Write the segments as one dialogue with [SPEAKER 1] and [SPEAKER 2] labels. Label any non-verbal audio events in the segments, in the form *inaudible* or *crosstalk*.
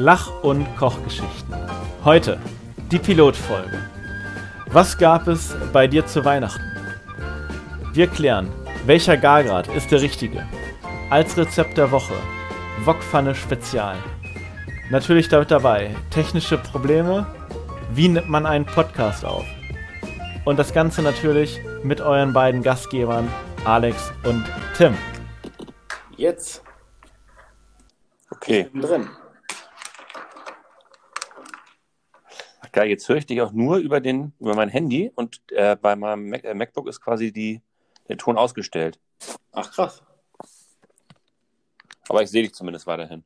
[SPEAKER 1] Lach- und Kochgeschichten. Heute die Pilotfolge. Was gab es bei dir zu Weihnachten? Wir klären, welcher Gargrad ist der richtige. Als Rezept der Woche, Wokpfanne Spezial. Natürlich damit dabei, technische Probleme, wie nimmt man einen Podcast auf? Und das Ganze natürlich mit euren beiden Gastgebern Alex und Tim.
[SPEAKER 2] Jetzt.
[SPEAKER 3] Okay.
[SPEAKER 2] Drin.
[SPEAKER 3] Geil, jetzt höre ich dich auch nur über, den, über mein Handy und äh, bei meinem Mac, äh, MacBook ist quasi die, der Ton ausgestellt.
[SPEAKER 2] Ach krass.
[SPEAKER 3] Aber ich sehe dich zumindest weiterhin.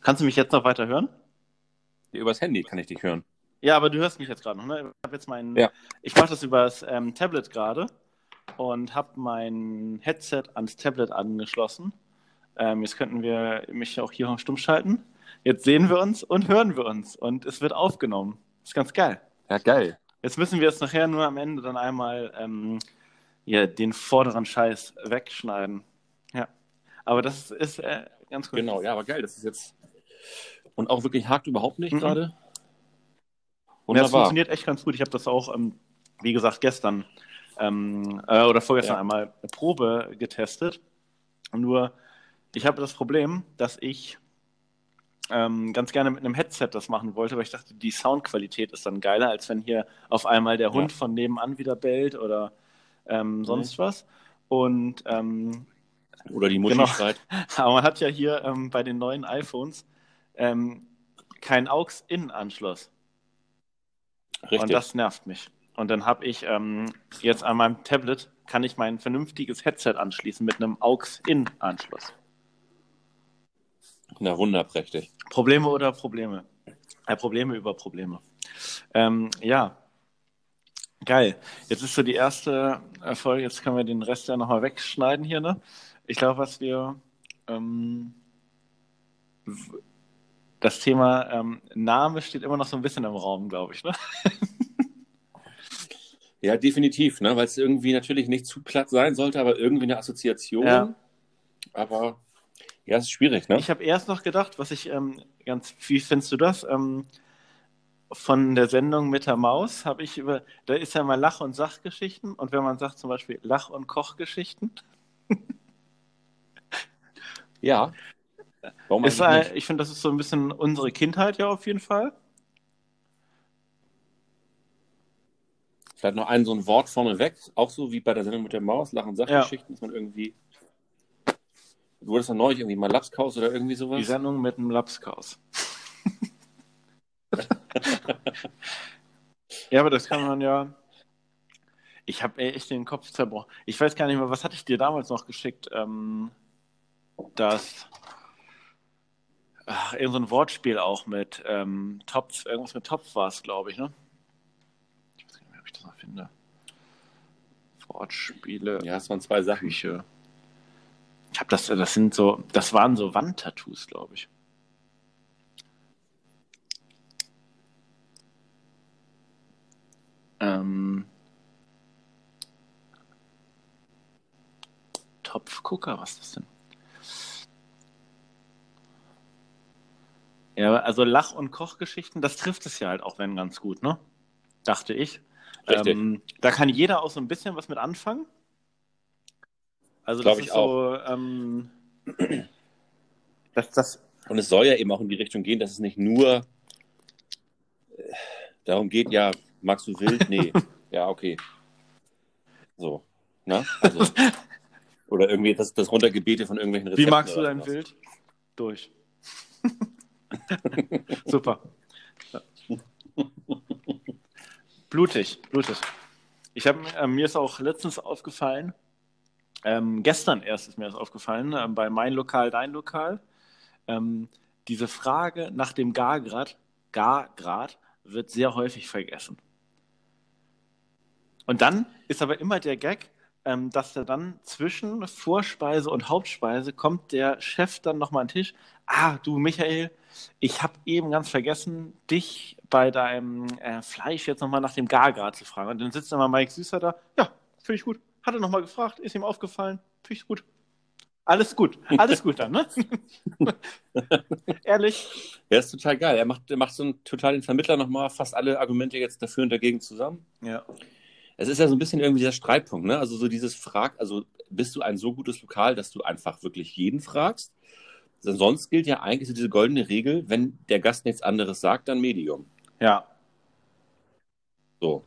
[SPEAKER 1] Kannst du mich jetzt noch weiter hören?
[SPEAKER 3] Übers Handy kann ich dich hören.
[SPEAKER 1] Ja, aber du hörst mich jetzt gerade noch, ne? Ich habe jetzt mein,
[SPEAKER 3] Ja.
[SPEAKER 1] ich mache das übers ähm, Tablet gerade und habe mein Headset ans Tablet angeschlossen. Ähm, jetzt könnten wir mich auch hier stumm schalten. Jetzt sehen wir uns und hören wir uns und es wird aufgenommen. ist ganz geil.
[SPEAKER 3] Ja, geil.
[SPEAKER 1] Jetzt müssen wir es nachher nur am Ende dann einmal ähm, ja, den vorderen Scheiß wegschneiden. Ja, aber das ist äh, ganz gut.
[SPEAKER 3] Genau, ja, aber geil, das ist jetzt. Und auch wirklich hakt überhaupt nicht
[SPEAKER 1] Mhm.
[SPEAKER 3] gerade.
[SPEAKER 1] Ja, das
[SPEAKER 3] Wunderbar.
[SPEAKER 1] funktioniert echt ganz gut. Ich habe das auch, ähm, wie gesagt, gestern ähm, äh, oder vorgestern
[SPEAKER 3] Ja.
[SPEAKER 1] einmal eine Probe getestet. Nur, ich habe das Problem, dass ich ähm, ganz gerne mit einem Headset das machen wollte, weil ich dachte, die Soundqualität ist dann geiler, als wenn hier auf einmal der Hund
[SPEAKER 3] Ja.
[SPEAKER 1] von nebenan wieder bellt oder ähm, sonst was. Und ähm,
[SPEAKER 3] Oder die Mutti
[SPEAKER 1] Genau.
[SPEAKER 3] schreit. *laughs*
[SPEAKER 1] aber man hat ja hier ähm, bei den neuen iPhones ähm, keinen AUX-In-Anschluss.
[SPEAKER 3] Richtig.
[SPEAKER 1] Und das nervt mich. Und dann habe ich ähm, jetzt an meinem Tablet, kann ich mein vernünftiges Headset anschließen mit einem AUX-In-Anschluss.
[SPEAKER 3] Na, wunderprächtig.
[SPEAKER 1] Probleme oder Probleme? Äh, Probleme über Probleme. Ähm, ja, geil. Jetzt ist so die erste äh, Folge, jetzt können wir den Rest ja nochmal wegschneiden hier, ne? Ich glaube, was wir ähm, das Thema ähm, Name steht immer noch so ein bisschen im Raum, glaube ich, ne? *laughs*
[SPEAKER 3] Ja, definitiv, ne? weil es irgendwie natürlich nicht zu platt sein sollte, aber irgendwie eine Assoziation.
[SPEAKER 1] Ja.
[SPEAKER 3] Aber ja, es ist schwierig, ne?
[SPEAKER 1] Ich habe erst noch gedacht, was ich ähm, ganz, wie findest du das? Ähm, von der Sendung mit der Maus habe ich über, da ist ja mal Lach- und Sachgeschichten und wenn man sagt zum Beispiel Lach- und Kochgeschichten, *laughs*
[SPEAKER 3] Ja. Warum
[SPEAKER 1] ist,
[SPEAKER 3] eigentlich
[SPEAKER 1] äh, ich finde, das ist so ein bisschen unsere Kindheit ja auf jeden Fall.
[SPEAKER 3] Vielleicht noch ein so ein Wort vorne weg, auch so wie bei der Sendung mit der Maus, Lachen Sachgeschichten, dass man irgendwie. Du wurdest dann neulich irgendwie mal Lapskaus oder irgendwie
[SPEAKER 1] Die
[SPEAKER 3] sowas.
[SPEAKER 1] Sendung mit dem Lapskaus. *laughs* ja, aber das kann man ja. Ich habe echt den Kopf zerbrochen. Ich weiß gar nicht mehr, was hatte ich dir damals noch geschickt? Ähm, das. Ach, irgend so ein Wortspiel auch mit ähm, Topf. Irgendwas mit Topf war es, glaube ich, ne? Ich weiß gar nicht mehr, ob ich das noch finde. Wortspiele.
[SPEAKER 3] Ja, es waren zwei Sachen.
[SPEAKER 1] Küche. Ich habe das, das sind so, das waren so Wandtattoos, glaube ich. Ähm, Topfgucker, was ist das denn? Ja, also Lach- und Kochgeschichten, das trifft es ja halt auch wenn ganz gut, ne? Dachte ich. Ähm, da kann jeder auch so ein bisschen was mit anfangen. Also
[SPEAKER 3] Glaub
[SPEAKER 1] das
[SPEAKER 3] ich
[SPEAKER 1] ist so, ähm, das, das,
[SPEAKER 3] Und es soll ja eben auch in die Richtung gehen, dass es nicht nur äh, darum geht, ja, magst du wild? Nee. *laughs* ja, okay. So. Ne? Also, oder irgendwie das, das Runtergebete von irgendwelchen Rezepten.
[SPEAKER 1] wie magst du dein
[SPEAKER 3] sowas.
[SPEAKER 1] Wild? Durch. *laughs* Super. Blutig, blutig. Ich habe äh, mir ist auch letztens aufgefallen, ähm, gestern erst ist mir das aufgefallen, ähm, bei mein Lokal, dein Lokal, ähm, diese Frage nach dem Gargrad, Gargrad wird sehr häufig vergessen. Und dann ist aber immer der Gag, ähm, dass er dann zwischen Vorspeise und Hauptspeise kommt der Chef dann nochmal an den Tisch. Ah, du Michael, ich habe eben ganz vergessen, dich bei deinem äh, Fleisch jetzt nochmal nach dem Gargrad zu fragen. Und dann sitzt dann mal Mike Süßer da. Ja, finde ich gut. Hat er nochmal gefragt, ist ihm aufgefallen, finde ich gut. Alles gut, *laughs* alles gut dann, ne? *laughs* Ehrlich?
[SPEAKER 3] Ja, ist total geil. Er macht, er macht so einen, total den Vermittler nochmal fast alle Argumente jetzt dafür und dagegen zusammen.
[SPEAKER 1] Ja.
[SPEAKER 3] Es ist ja so ein bisschen irgendwie dieser Streitpunkt, ne? Also so dieses Frag, also bist du ein so gutes Lokal, dass du einfach wirklich jeden fragst? Sonst gilt ja eigentlich so diese goldene Regel, wenn der Gast nichts anderes sagt, dann Medium.
[SPEAKER 1] Ja.
[SPEAKER 3] So.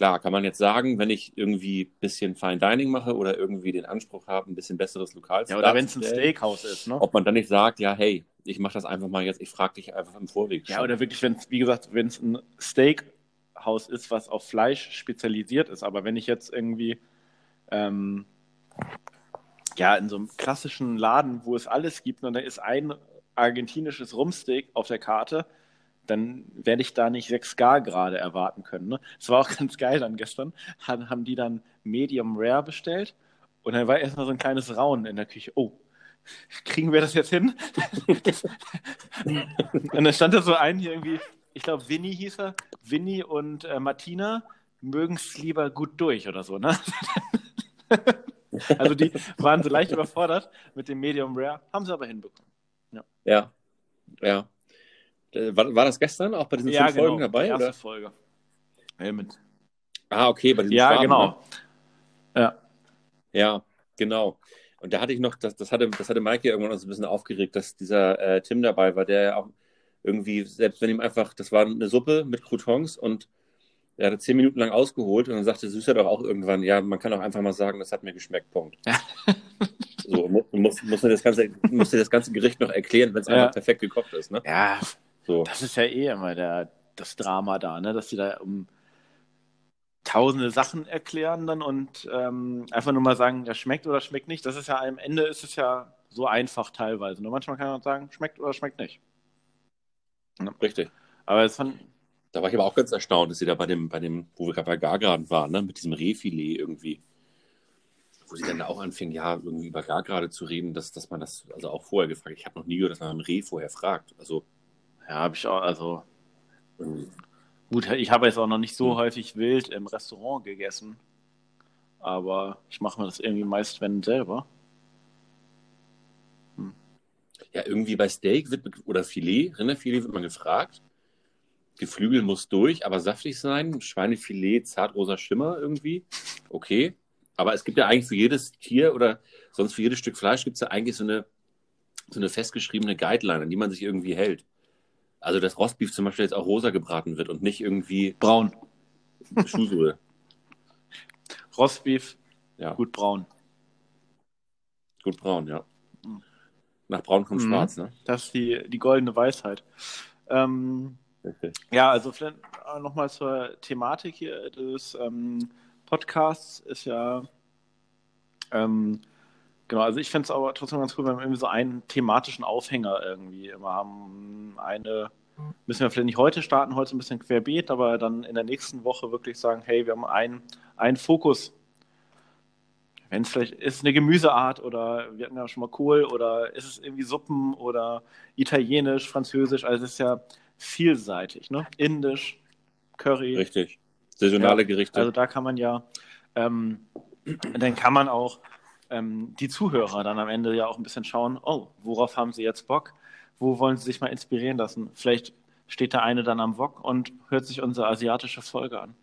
[SPEAKER 3] Klar, kann man jetzt sagen, wenn ich irgendwie ein bisschen Fine Dining mache oder irgendwie den Anspruch habe, ein bisschen besseres Lokal zu
[SPEAKER 1] Ja, oder wenn es ein Steakhouse ist, ne?
[SPEAKER 3] Ob man dann nicht sagt, ja, hey, ich mache das einfach mal jetzt, ich frage dich einfach im Vorweg.
[SPEAKER 1] Ja,
[SPEAKER 3] schon.
[SPEAKER 1] oder wirklich, wenn es, wie gesagt, wenn es ein Steakhouse ist, was auf Fleisch spezialisiert ist. Aber wenn ich jetzt irgendwie ähm, ja in so einem klassischen Laden, wo es alles gibt, und da ist ein argentinisches Rumsteak auf der Karte, dann werde ich da nicht 6 Gar gerade erwarten können. Ne? Das war auch *laughs* ganz geil dann gestern. Haben, haben die dann Medium Rare bestellt und dann war erstmal so ein kleines Raunen in der Küche. Oh, kriegen wir das jetzt hin? *laughs* und dann stand da so ein hier irgendwie, ich glaube Winnie hieß er, Winnie und äh, Martina mögen es lieber gut durch oder so, ne? *laughs* also die waren so leicht überfordert mit dem Medium Rare, haben sie aber hinbekommen.
[SPEAKER 3] Ja, ja. Äh, War, war das gestern auch bei diesen fünf Folgen dabei?
[SPEAKER 1] die erste
[SPEAKER 3] Oder?
[SPEAKER 1] Folge. Ja, mit,
[SPEAKER 3] Ah, okay, bei diesen
[SPEAKER 1] ja
[SPEAKER 3] Schwaben,
[SPEAKER 1] genau.
[SPEAKER 3] Ne?
[SPEAKER 1] Ja.
[SPEAKER 3] Ja, genau. Und da hatte ich noch, das, das hatte, das hatte Maike irgendwann uns ein bisschen aufgeregt, dass dieser äh, Tim dabei war, der ja auch irgendwie, selbst wenn ihm einfach, das war eine Suppe mit Croutons und er hatte zehn Minuten lang ausgeholt und dann sagte Süßer doch auch irgendwann, ja, man kann auch einfach mal sagen, das hat mir geschmeckt, Punkt. so, mu- muss, muss, mir das ganze, muss dir das ganze Gericht noch erklären, wenn es
[SPEAKER 1] Ja.
[SPEAKER 3] einfach perfekt gekocht ist, ne?
[SPEAKER 1] ja,
[SPEAKER 3] So.
[SPEAKER 1] das ist ja eh immer der, das Drama da, ne? dass die da um tausende Sachen erklären dann und ähm, einfach nur mal sagen, das schmeckt oder schmeckt nicht. Das ist ja am Ende ist es ja so einfach teilweise. Nur manchmal kann man sagen, schmeckt oder schmeckt nicht.
[SPEAKER 3] Richtig.
[SPEAKER 1] Aber es fand,
[SPEAKER 3] Da war ich aber auch ganz erstaunt, dass sie da bei dem, bei dem, wo wir gerade bei Gargraden waren, ne, mit diesem Rehfilet irgendwie, wo sie dann da auch anfing, ja, irgendwie über Gargrade zu reden, dass, dass man das also auch vorher gefragt Ich habe noch nie gehört, dass man ein Reh vorher fragt. Also,
[SPEAKER 1] ja, habe ich auch, also
[SPEAKER 3] irgendwie,
[SPEAKER 1] gut, ich habe jetzt auch noch nicht so
[SPEAKER 3] Hm.
[SPEAKER 1] häufig wild im Restaurant gegessen. Aber ich mache mir das irgendwie meist, wenn selber.
[SPEAKER 3] ja, irgendwie bei Steak wird, oder Filet, Rinderfilet wird man gefragt. Geflügel muss durch, aber saftig sein. Schweinefilet, zartrosa Schimmer irgendwie. Okay. Aber es gibt ja eigentlich für jedes Tier oder sonst für jedes Stück Fleisch gibt es ja eigentlich so eine, so eine festgeschriebene Guideline, an die man sich irgendwie hält. Also, dass Rostbeef zum Beispiel jetzt auch rosa gebraten wird und nicht irgendwie
[SPEAKER 1] Braun.
[SPEAKER 3] Schuhsohle. *laughs*
[SPEAKER 1] Rostbeef,
[SPEAKER 3] Ja, gut,
[SPEAKER 1] braun.
[SPEAKER 3] gut braun, ja. Nach braun kommt
[SPEAKER 1] Mhm.
[SPEAKER 3] schwarz, ne?
[SPEAKER 1] Das ist die, die goldene Weisheit. Ähm,
[SPEAKER 3] Richtig.
[SPEAKER 1] ja, also vielleicht nochmal zur Thematik hier des ähm, Podcasts ist ja, ähm, genau, also ich finde es aber trotzdem ganz cool, wenn wir irgendwie so einen thematischen Aufhänger irgendwie immer haben. Eine, müssen wir vielleicht nicht heute starten, heute ein bisschen querbeet, aber dann in der nächsten Woche wirklich sagen, hey, wir haben einen, einen Fokus. Wenn es vielleicht ist eine Gemüseart oder wir hatten ja schon mal Kohl oder ist es irgendwie Suppen oder Italienisch, Französisch, also es ist ja vielseitig, ne? Indisch, Curry.
[SPEAKER 3] Richtig. Saisonale
[SPEAKER 1] Ja,
[SPEAKER 3] Gerichte.
[SPEAKER 1] Also da kann man ja, ähm, dann kann man auch ähm, die Zuhörer dann am Ende ja auch ein bisschen schauen, oh, worauf haben sie jetzt Bock? Wo wollen sie sich mal inspirieren lassen? Vielleicht steht der eine dann am Wok und hört sich unsere asiatische Folge an.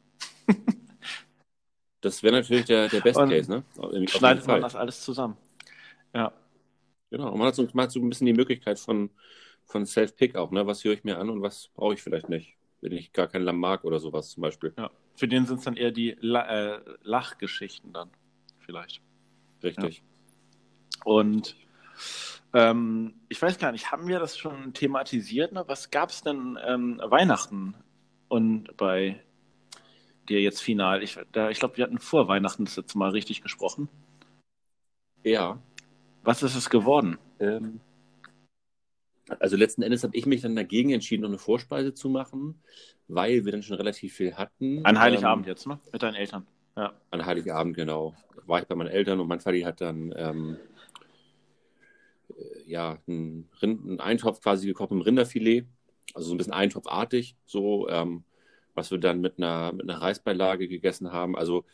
[SPEAKER 3] das wäre natürlich der, der Best
[SPEAKER 1] Und
[SPEAKER 3] Case, ne? Auf
[SPEAKER 1] Schneidet man das alles zusammen. Ja.
[SPEAKER 3] Genau, und man hat so, man hat so ein bisschen die Möglichkeit von, von Self-Pick auch, ne? Was höre ich mir an und was brauche ich vielleicht nicht, wenn ich gar kein Lamm mag oder sowas zum Beispiel.
[SPEAKER 1] ja. Für den sind es dann eher die La äh, Lachgeschichten dann, vielleicht.
[SPEAKER 3] Richtig.
[SPEAKER 1] Und ähm, ich weiß gar nicht, haben wir das schon thematisiert? Ne? Was gab es denn ähm, Weihnachten und bei dir jetzt final? Ich, da- ich glaube, wir hatten vor Weihnachten das letzte Mal richtig gesprochen.
[SPEAKER 3] Ja.
[SPEAKER 1] Was ist es geworden?
[SPEAKER 3] Ähm, also letzten Endes habe ich mich dann dagegen entschieden, noch eine Vorspeise zu machen, weil wir dann schon relativ viel hatten.
[SPEAKER 1] An Heiligabend
[SPEAKER 3] Ähm,
[SPEAKER 1] jetzt, ne? Mit deinen Eltern. Ja.
[SPEAKER 3] An Heiligabend, genau. War ich bei meinen Eltern und mein Vati hat dann ähm, äh, ja, einen, Rind, einen Eintopf quasi gekocht mit Rinderfilet, also so ein bisschen eintopfartig, so, ähm, was wir dann mit einer, mit einer Reisbeilage gegessen haben. Also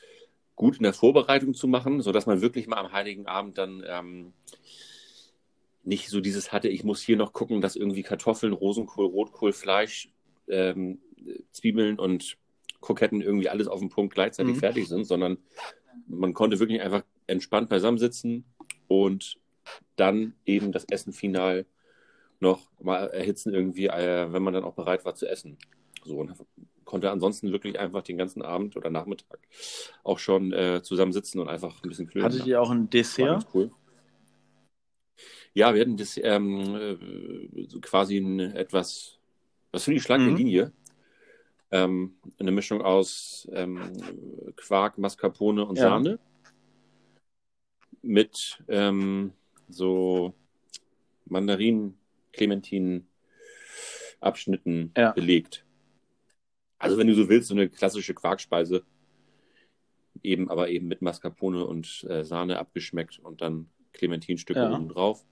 [SPEAKER 3] gut in der Vorbereitung zu machen, sodass man wirklich mal am Heiligen Abend dann ähm, nicht so dieses hatte, ich muss hier noch gucken, dass irgendwie Kartoffeln, Rosenkohl, Rotkohl, Fleisch, ähm, Zwiebeln und Kroketten irgendwie alles auf dem Punkt gleichzeitig
[SPEAKER 1] Mhm.
[SPEAKER 3] fertig sind, sondern man konnte wirklich einfach entspannt beisammensitzen und dann eben das Essen final noch mal erhitzen irgendwie, äh, wenn man dann auch bereit war zu essen. So und konnte ansonsten wirklich einfach den ganzen Abend oder Nachmittag auch schon äh, zusammensitzen und einfach ein bisschen klönen.
[SPEAKER 1] Hattet ihr auch ein Dessert?
[SPEAKER 3] cool. Ja, wir hatten das ähm, äh, quasi ein etwas, was finde ich schlanke
[SPEAKER 1] Mhm.
[SPEAKER 3] Linie. Ähm, eine Mischung aus ähm, Quark, Mascarpone und
[SPEAKER 1] Ja.
[SPEAKER 3] Sahne. Mit ähm, so Mandarinen, Clementinen, Abschnitten
[SPEAKER 1] Ja.
[SPEAKER 3] belegt. Also wenn du so willst, so eine klassische Quarkspeise. Eben, aber eben mit Mascarpone und äh, Sahne abgeschmeckt und dann Clementinstücke
[SPEAKER 1] Ja.
[SPEAKER 3] oben drauf.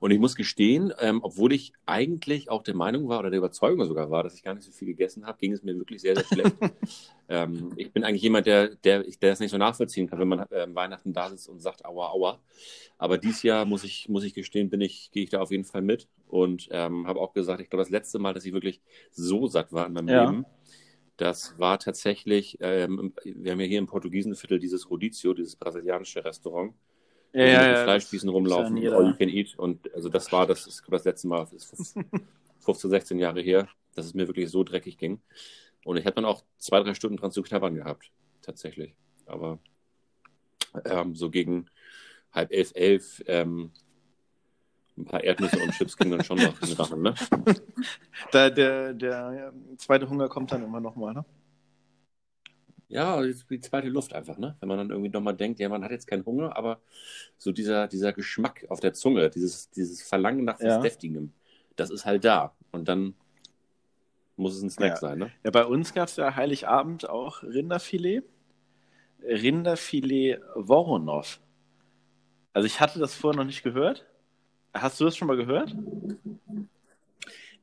[SPEAKER 3] Und ich muss gestehen, ähm, obwohl ich eigentlich auch der Meinung war oder der Überzeugung sogar war, dass ich gar nicht so viel gegessen habe, ging es mir wirklich sehr, sehr schlecht. *laughs* ähm, ich bin eigentlich jemand, der, der, der das nicht so nachvollziehen kann, wenn man ähm, Weihnachten da sitzt und sagt, aua, aua. Aber dieses Jahr muss ich, muss ich gestehen, bin ich, gehe ich da auf jeden Fall mit und ähm, habe auch gesagt, ich glaube, das letzte Mal, dass ich wirklich so satt war in meinem
[SPEAKER 1] Ja.
[SPEAKER 3] Leben, das war tatsächlich, ähm, wir haben ja hier im Portugiesenviertel dieses Rodizio, dieses brasilianische Restaurant
[SPEAKER 1] Ja, ja,
[SPEAKER 3] mit
[SPEAKER 1] ja.
[SPEAKER 3] Fleischspießen
[SPEAKER 1] das
[SPEAKER 3] rumlaufen, all you can eat. Und also das war das, ist das letzte Mal, das ist *laughs* 15, 16 Jahre her, dass es mir wirklich so dreckig ging. Und ich habe dann auch zwei, drei Stunden dran zu knabbern gehabt, tatsächlich. Aber ähm, so gegen halb elf, elf, ähm, ein paar Erdnüsse und Chips gingen dann schon noch in den Rachen, ne? *laughs*
[SPEAKER 1] Da, der, der zweite Hunger kommt dann immer nochmal, ne?
[SPEAKER 3] Ja, die zweite Luft einfach, ne? Wenn man dann irgendwie nochmal denkt, ja, man hat jetzt keinen Hunger, aber so dieser, dieser Geschmack auf der Zunge, dieses, dieses Verlangen nach was
[SPEAKER 1] Ja.
[SPEAKER 3] Deftigem, das ist halt da. Und dann muss es ein Snack
[SPEAKER 1] Ja.
[SPEAKER 3] sein, ne?
[SPEAKER 1] Ja, bei uns gab es ja Heiligabend auch Rinderfilet. Rinderfilet Voronov. Also ich hatte das vorher noch nicht gehört. Hast du das schon mal gehört?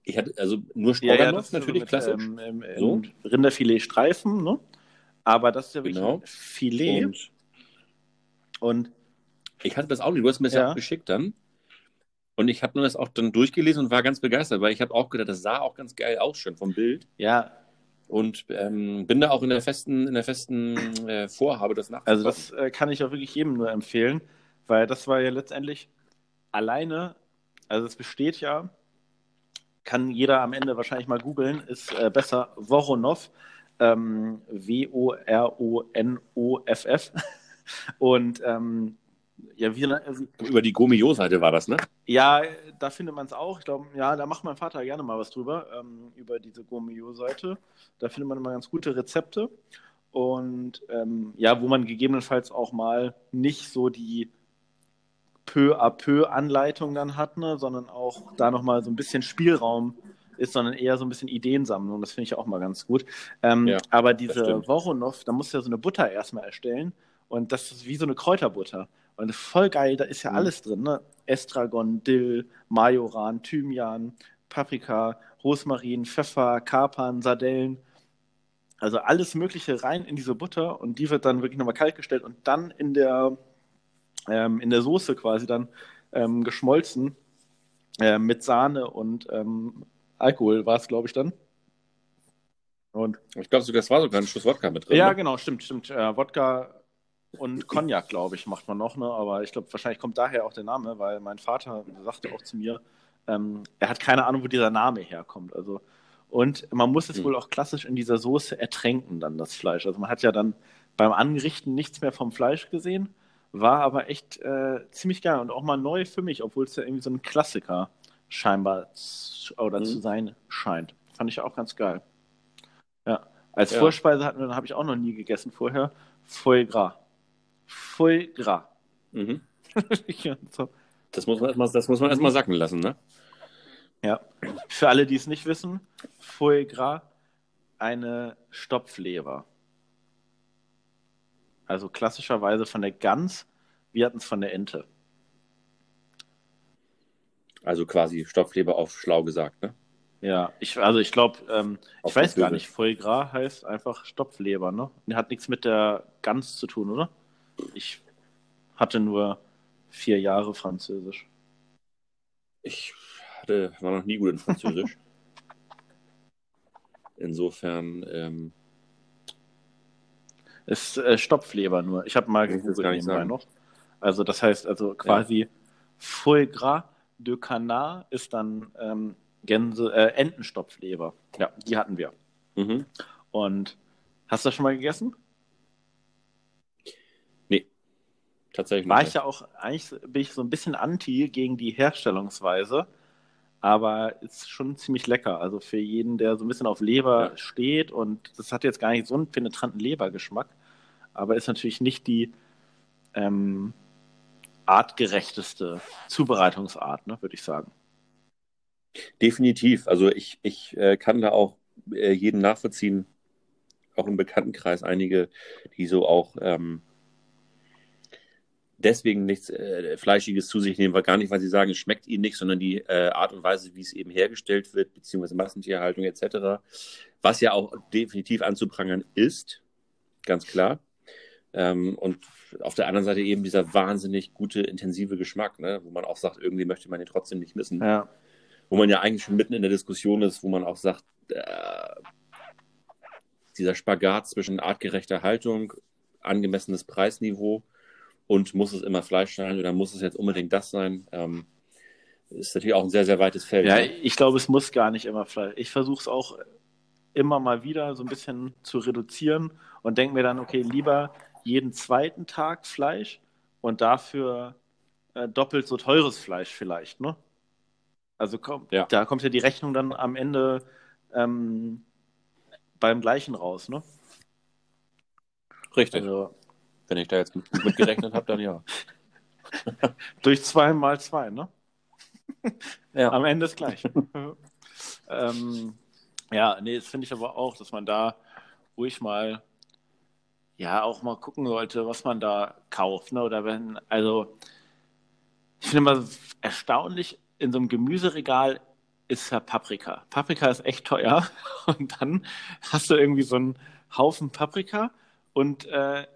[SPEAKER 3] Ich hatte also nur Stroganoff,
[SPEAKER 1] ist so
[SPEAKER 3] natürlich klassisch.
[SPEAKER 1] Ähm, ähm,
[SPEAKER 3] So.
[SPEAKER 1] Rinderfilet Streifen, ne? Aber das ist ja wirklich
[SPEAKER 3] Genau.
[SPEAKER 1] ein Filet.
[SPEAKER 3] Und
[SPEAKER 1] Und
[SPEAKER 3] ich hatte das auch nicht. Du hast mir das ja, auch geschickt dann. Und ich habe mir das auch dann durchgelesen und war ganz begeistert, weil ich habe auch gedacht, das sah auch ganz geil aus schon vom Bild.
[SPEAKER 1] ja,
[SPEAKER 3] Und ähm, bin da auch in der festen, in der festen äh, Vorhabe, das nachzukochen.
[SPEAKER 1] also das äh, kann ich auch wirklich jedem nur empfehlen, weil das war ja letztendlich alleine, also es besteht ja, kann jeder am Ende wahrscheinlich mal googeln, ist äh, besser Voronov, ähm, W-O-R-O-N-O-F-F. *laughs* Und ähm, ja, wie, also,
[SPEAKER 3] Über die Gomio-Seite war das, ne?
[SPEAKER 1] ja, da findet man es auch. Ich glaube, ja, da macht mein Vater gerne mal was drüber, ähm, über diese Gourmio-Seite. Da findet man immer ganz gute Rezepte. Und ähm, ja, wo man gegebenenfalls auch mal nicht so die peu à peu Anleitung dann hat, ne, sondern auch da nochmal so ein bisschen Spielraum ist, sondern eher so ein bisschen Ideensammlung. Das finde ich auch mal ganz gut. Ähm,
[SPEAKER 3] Ja,
[SPEAKER 1] aber diese. Voronov, da musst du ja so eine Butter erstmal erstellen. Und das ist wie so eine Kräuterbutter. Und voll geil, da ist ja
[SPEAKER 3] Mhm.
[SPEAKER 1] alles drin, ne? Estragon, Dill, Majoran, Thymian, Paprika, Rosmarin, Pfeffer, Kapern, Sardellen. Also alles Mögliche rein in diese Butter und die wird dann wirklich nochmal kalt gestellt und dann in der, ähm, in der Soße quasi dann ähm, geschmolzen äh, mit Sahne und ähm, Alkohol war es, glaube ich, dann. Und
[SPEAKER 3] Ich glaube, das war sogar ein Schuss Wodka mit drin.
[SPEAKER 1] ja,
[SPEAKER 3] ne?
[SPEAKER 1] genau, stimmt, stimmt. Äh, Wodka und Cognac, glaube ich, macht man noch, ne? Aber ich glaube, wahrscheinlich kommt daher auch der Name, weil mein Vater sagte auch zu mir, ähm, er hat keine Ahnung, wo dieser Name herkommt. Also, und man muss es
[SPEAKER 3] Hm.
[SPEAKER 1] wohl auch klassisch in dieser Soße ertränken, dann das Fleisch. Also man hat ja dann beim Angerichten nichts mehr vom Fleisch gesehen, war aber echt äh, ziemlich geil und auch mal neu für mich, obwohl es ja irgendwie so ein Klassiker scheinbar oder
[SPEAKER 3] Mhm.
[SPEAKER 1] zu sein scheint. Fand ich auch ganz geil. Ja. Als
[SPEAKER 3] Ja.
[SPEAKER 1] Vorspeise hatten wir, habe ich auch noch nie gegessen vorher, Foie Gras. Foie Gras.
[SPEAKER 3] Mhm. *laughs*
[SPEAKER 1] So.
[SPEAKER 3] Das muss man erstmal, das muss man erstmal sacken lassen, ne?
[SPEAKER 1] ja. Für alle, die es nicht wissen, Foie Gras, eine Stopfleber. Also klassischerweise von der Gans, wir hatten es von der Ente.
[SPEAKER 3] Also quasi Stopfleber auf schlau gesagt, ne?
[SPEAKER 1] Ja, ich, also ich glaube, ähm, ich weiß gar nicht, Foie Gras heißt einfach Stopfleber, ne? Hat nichts mit der Gans zu tun, oder? Ich hatte nur vier Jahre Französisch.
[SPEAKER 3] Ich hatte, war noch nie gut in Französisch. *laughs* Insofern, ähm,
[SPEAKER 1] Ist äh, Stopfleber nur. Ich habe mal gegoogelt nebenbei noch. Also das heißt also quasi Foie Gras de Canard ist dann ähm, Gänse, äh, Entenstopfleber. Ja, die hatten wir.
[SPEAKER 3] mhm.
[SPEAKER 1] Und hast du das schon mal gegessen?
[SPEAKER 3] tatsächlich
[SPEAKER 1] War
[SPEAKER 3] nicht.
[SPEAKER 1] ich ja auch, eigentlich bin ich so ein bisschen anti gegen die Herstellungsweise, aber ist schon ziemlich lecker. Also für jeden, der so ein bisschen auf Leber
[SPEAKER 3] Ja.
[SPEAKER 1] steht und das hat jetzt gar nicht so einen penetranten Lebergeschmack, aber ist natürlich nicht die ähm, artgerechteste Zubereitungsart, ne, würde ich sagen.
[SPEAKER 3] Definitiv. Also ich, ich äh, kann da auch äh, jeden nachvollziehen, auch im Bekanntenkreis einige, die so auch ähm, deswegen nichts äh, Fleischiges zu sich nehmen, weil gar nicht, weil sie sagen, es schmeckt ihnen nicht, sondern die äh, Art und Weise, wie es eben hergestellt wird, beziehungsweise Massentierhaltung etc., was ja auch definitiv anzuprangern ist, ganz klar. Ähm, und auf der anderen Seite eben dieser wahnsinnig gute, intensive Geschmack, ne? wo man auch sagt, irgendwie möchte man den trotzdem nicht missen
[SPEAKER 1] Ja.
[SPEAKER 3] wo man ja eigentlich schon mitten in der Diskussion ist, wo man auch sagt, äh, dieser Spagat zwischen artgerechter Haltung, angemessenes Preisniveau und muss es immer Fleisch sein oder muss es jetzt unbedingt das sein, ähm, ist natürlich auch ein sehr, sehr weites Feld.
[SPEAKER 1] Ja,
[SPEAKER 3] ne?
[SPEAKER 1] ich glaube, es muss gar nicht immer Fleisch. Ich versuche es auch immer mal wieder so ein bisschen zu reduzieren und denke mir dann, okay, lieber jeden zweiten Tag Fleisch und dafür äh, doppelt so teures Fleisch vielleicht, ne? Also komm,
[SPEAKER 3] Ja.
[SPEAKER 1] da kommt ja die Rechnung dann am Ende ähm, beim gleichen raus, ne?
[SPEAKER 3] Richtig.
[SPEAKER 1] Also
[SPEAKER 3] Wenn ich da jetzt mit, mitgerechnet habe, dann ja. *laughs*
[SPEAKER 1] durch zwei mal zwei, ne? *laughs*
[SPEAKER 3] Ja.
[SPEAKER 1] Am Ende ist gleich. *laughs* ähm, ja, nee, das finde ich aber auch, dass man da ruhig mal, ja, auch mal gucken sollte, was man da kauft, ne? Oder wenn, also, ich finde immer erstaunlich, in so einem Gemüseregal ist ja Paprika. Paprika ist echt teuer *laughs* und dann hast du irgendwie so einen Haufen Paprika und äh,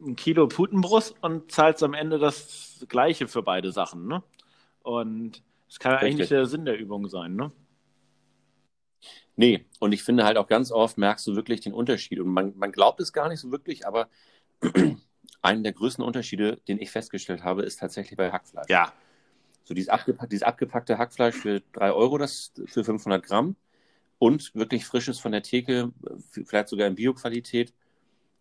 [SPEAKER 1] ein Kilo Putenbrust und zahlst am Ende das Gleiche für beide Sachen, ne? Und das kann ja eigentlich
[SPEAKER 3] Richtig.
[SPEAKER 1] nicht der Sinn der Übung sein, ne?
[SPEAKER 3] Nee, und ich finde halt auch ganz oft merkst du wirklich den Unterschied. Und man, man glaubt es gar nicht so wirklich, aber *clears throat* einen der größten Unterschiede, den ich festgestellt habe, ist tatsächlich bei Hackfleisch.
[SPEAKER 1] Ja.
[SPEAKER 3] So dieses, abgepack dieses abgepackte Hackfleisch für 3 Euro, das für 500 Gramm und wirklich frisches von der Theke, vielleicht sogar in Bioqualität,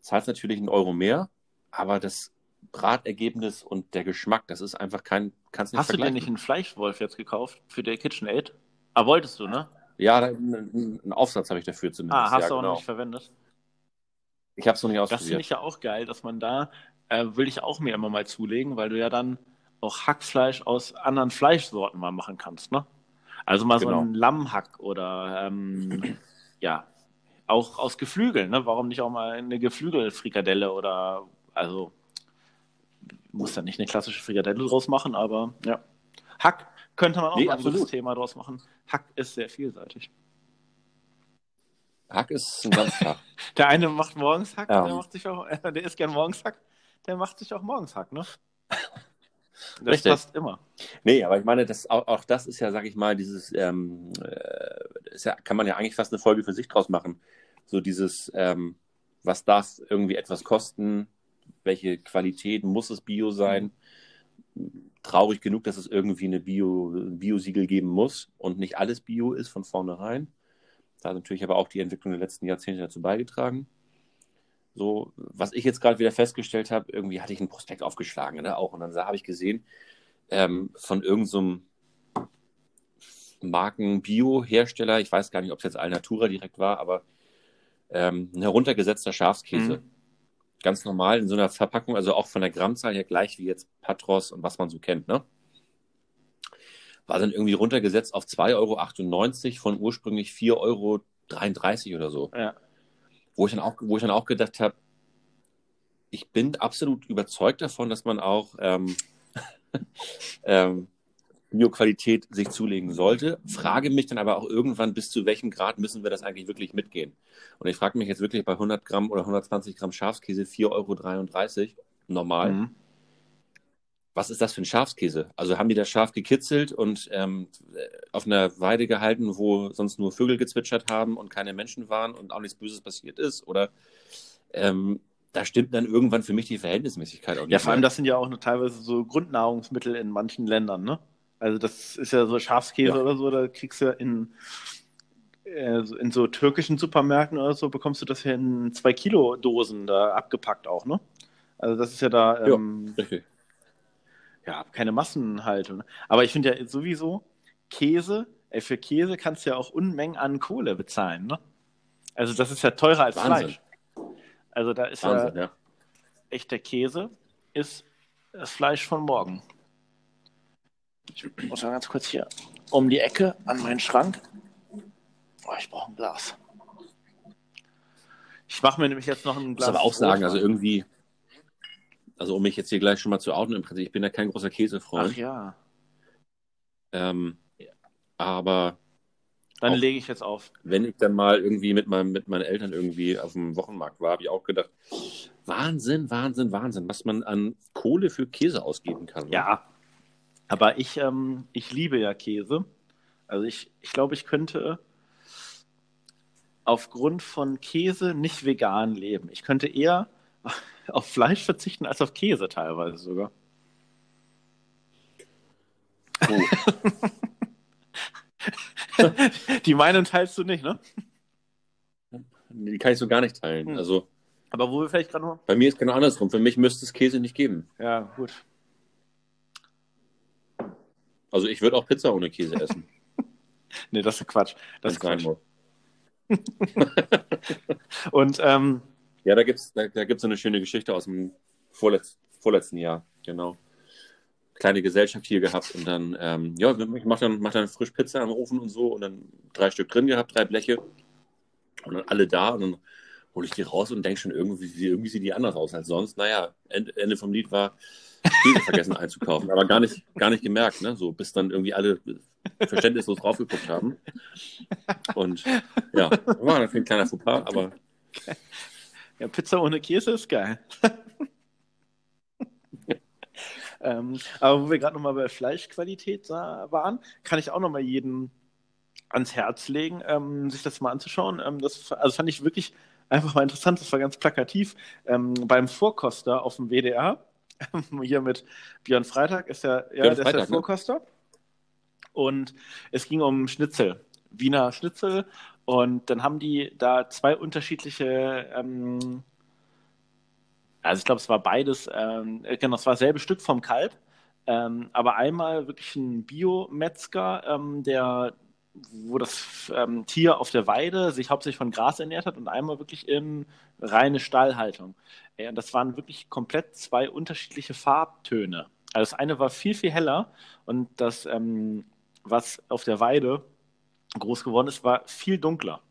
[SPEAKER 3] zahlt natürlich einen Euro mehr, aber das Bratergebnis und der Geschmack, das ist einfach kein, kannst nicht
[SPEAKER 1] Hast du dir nicht einen Fleischwolf jetzt gekauft für der KitchenAid? Ah, wolltest du, ne?
[SPEAKER 3] Ja, einen einen Aufsatz habe ich dafür zumindest.
[SPEAKER 1] Ah, hast
[SPEAKER 3] ja,
[SPEAKER 1] du auch
[SPEAKER 3] genau.
[SPEAKER 1] noch nicht verwendet.
[SPEAKER 3] Ich habe es noch nicht
[SPEAKER 1] Das finde
[SPEAKER 3] ausprobiert.
[SPEAKER 1] ich ja auch geil, dass man da, äh, will ich auch mir immer mal zulegen, weil du ja dann auch Hackfleisch aus anderen Fleischsorten mal machen kannst, ne? Also mal
[SPEAKER 3] Genau.
[SPEAKER 1] so ein Lammhack oder ähm, *clears throat* ja, auch aus Geflügeln, ne? Warum nicht auch mal eine Geflügelfrikadelle oder also muss da nicht eine klassische Frikadelle draus machen, aber ja. Hack könnte man auch
[SPEAKER 3] Nee,
[SPEAKER 1] mal ein gutes. Thema draus machen. Hack ist sehr vielseitig.
[SPEAKER 3] Hack ist ein ganz *laughs* Tag.
[SPEAKER 1] Der eine macht morgens Hack,
[SPEAKER 3] Ja.
[SPEAKER 1] der macht sich auch, *laughs* der isst gern morgens Hack, der macht sich auch morgens Hack, ne? Das
[SPEAKER 3] Richtig.
[SPEAKER 1] passt immer.
[SPEAKER 3] Nee, aber ich meine, das, auch, auch das ist ja, sag ich mal, dieses, ähm, äh, ja, kann man ja eigentlich fast eine Folge für sich draus machen. So dieses, ähm, was darf irgendwie etwas kosten, welche Qualität muss es Bio sein? Traurig genug, dass es irgendwie eine Bio, Bio-Siegel geben muss und nicht alles Bio ist von vornherein. Da hat natürlich aber auch die Entwicklung der letzten Jahrzehnte dazu beigetragen. So, was ich jetzt gerade wieder festgestellt habe, irgendwie hatte ich einen Prospekt aufgeschlagen, ne, auch. Und dann habe ich gesehen, ähm, von irgendeinem Marken-Bio-Hersteller, ich weiß gar nicht, ob es jetzt Alnatura direkt war, aber ähm, ein heruntergesetzter Schafskäse.
[SPEAKER 1] Mhm.
[SPEAKER 3] Ganz normal in so einer Verpackung, also auch von der Grammzahl her gleich wie jetzt Patros und was man so kennt, ne? War dann irgendwie runtergesetzt auf 2,98 Euro von ursprünglich 4,33 Euro oder so.
[SPEAKER 1] Ja.
[SPEAKER 3] Wo ich dann auch, wo ich dann auch gedacht habe, ich bin absolut überzeugt davon, dass man auch ähm, *laughs* ähm, Bioqualität sich zulegen sollte. Frage mich dann aber auch irgendwann, bis zu welchem Grad müssen wir das eigentlich wirklich mitgehen? Und ich frage mich jetzt wirklich bei 100 Gramm oder 120 Gramm Schafskäse 4,33 Euro normal. Mhm. Was ist das für ein Schafskäse? Also haben die das Schaf gekitzelt und ähm, auf einer Weide gehalten, wo sonst nur Vögel gezwitschert haben und keine Menschen waren und auch nichts Böses passiert ist? Oder ähm, da stimmt dann irgendwann für mich die Verhältnismäßigkeit auch nicht.
[SPEAKER 1] Ja, vor allem das sind ja auch teilweise so Grundnahrungsmittel in manchen Ländern, ne? Also das ist ja so Schafskäse ja. oder so, da kriegst du in, äh, in so türkischen Supermärkten oder so, bekommst du das ja in zwei Kilo Dosen da abgepackt auch, ne? Also das ist ja da ähm, ja, richtig. ja keine Massenhaltung. Aber ich finde ja sowieso Käse, ey, für Käse kannst du ja auch Unmengen an Kohle bezahlen, ne? Also das ist ja teurer als Wahnsinn. Fleisch. Also da ist Wahnsinn, ja, ja echter Käse ist das Fleisch von morgen. Ich muss mal ganz kurz hier um die Ecke an meinen Schrank. Oh, ich brauche ein Glas. Ich mache mir nämlich jetzt noch ein Glas.
[SPEAKER 3] Ich muss aber auch sagen, also irgendwie, also um mich jetzt hier gleich schon mal zu outen, im Prinzip, ich bin ja kein großer Käsefreund.
[SPEAKER 1] Ach ja.
[SPEAKER 3] Ähm, aber.
[SPEAKER 1] Dann auch, lege ich jetzt auf.
[SPEAKER 3] Wenn ich dann mal irgendwie mit, meinem, mit meinen Eltern irgendwie auf dem Wochenmarkt war, habe ich auch gedacht, Wahnsinn, Wahnsinn, Wahnsinn, was man an Kohle für Käse ausgeben kann.
[SPEAKER 1] Ne? Ja, aber ich, ähm, ich liebe ja Käse. Also ich, ich glaube, ich könnte aufgrund von Käse nicht vegan leben. Ich könnte eher *laughs* auf Fleisch verzichten als auf Käse teilweise sogar. Oh. *laughs* Die Meinung teilst du nicht, ne?
[SPEAKER 3] Die kann ich so gar nicht teilen. Hm. Also,
[SPEAKER 1] Aber wo wir vielleicht gerade noch.
[SPEAKER 3] Bei mir ist genau andersrum. Für mich müsste es Käse nicht geben.
[SPEAKER 1] Ja, gut.
[SPEAKER 3] Also ich würde auch Pizza ohne Käse essen. *laughs*
[SPEAKER 1] nee, das ist Quatsch. Das ist Quatsch. *laughs* Und ähm,
[SPEAKER 3] ja, da gibt es da, da gibt's eine schöne Geschichte aus dem vorletz, vorletzten Jahr, genau. Kleine Gesellschaft hier gehabt und dann, ähm, ja, ich mache dann, mach dann frisch Pizza am Ofen und so und dann drei Stück drin gehabt, drei Bleche und dann alle da und dann hole ich die raus und denke schon, irgendwie, irgendwie sieht die anders aus als sonst. Naja, Ende vom Lied war, Käse vergessen einzukaufen, aber gar nicht, gar nicht gemerkt, ne? So, bis dann irgendwie alle verständnislos draufgeguckt haben. Und ja, war natürlich ein kleiner Fauxpas, aber.
[SPEAKER 1] Ja, Pizza ohne Käse ist geil. *laughs* ähm, aber wo wir gerade nochmal bei Fleischqualität waren, kann ich auch nochmal jeden ans Herz legen, ähm, sich das mal anzuschauen. Ähm, das also fand ich wirklich einfach mal interessant. Das war ganz plakativ. Ähm, beim Vorkoster auf dem WDR *laughs* hier mit Björn Freitag ist ja, ja der Freitag, ist der? Vorkoster. Ne? Und es ging um Schnitzel, Wiener Schnitzel. Und dann haben die da zwei unterschiedliche, ähm, also ich glaube, es war beides, ähm, genau, es war dasselbe Stück vom Kalb. Ähm, aber einmal wirklich ein Biometzger, ähm, der wo das ähm, Tier auf der Weide sich hauptsächlich von Gras ernährt hat und einmal wirklich in reine Stallhaltung. Äh, das waren wirklich komplett zwei unterschiedliche Farbtöne. Also das eine war viel, viel heller und das, ähm, was auf der Weide groß geworden ist, war viel dunkler.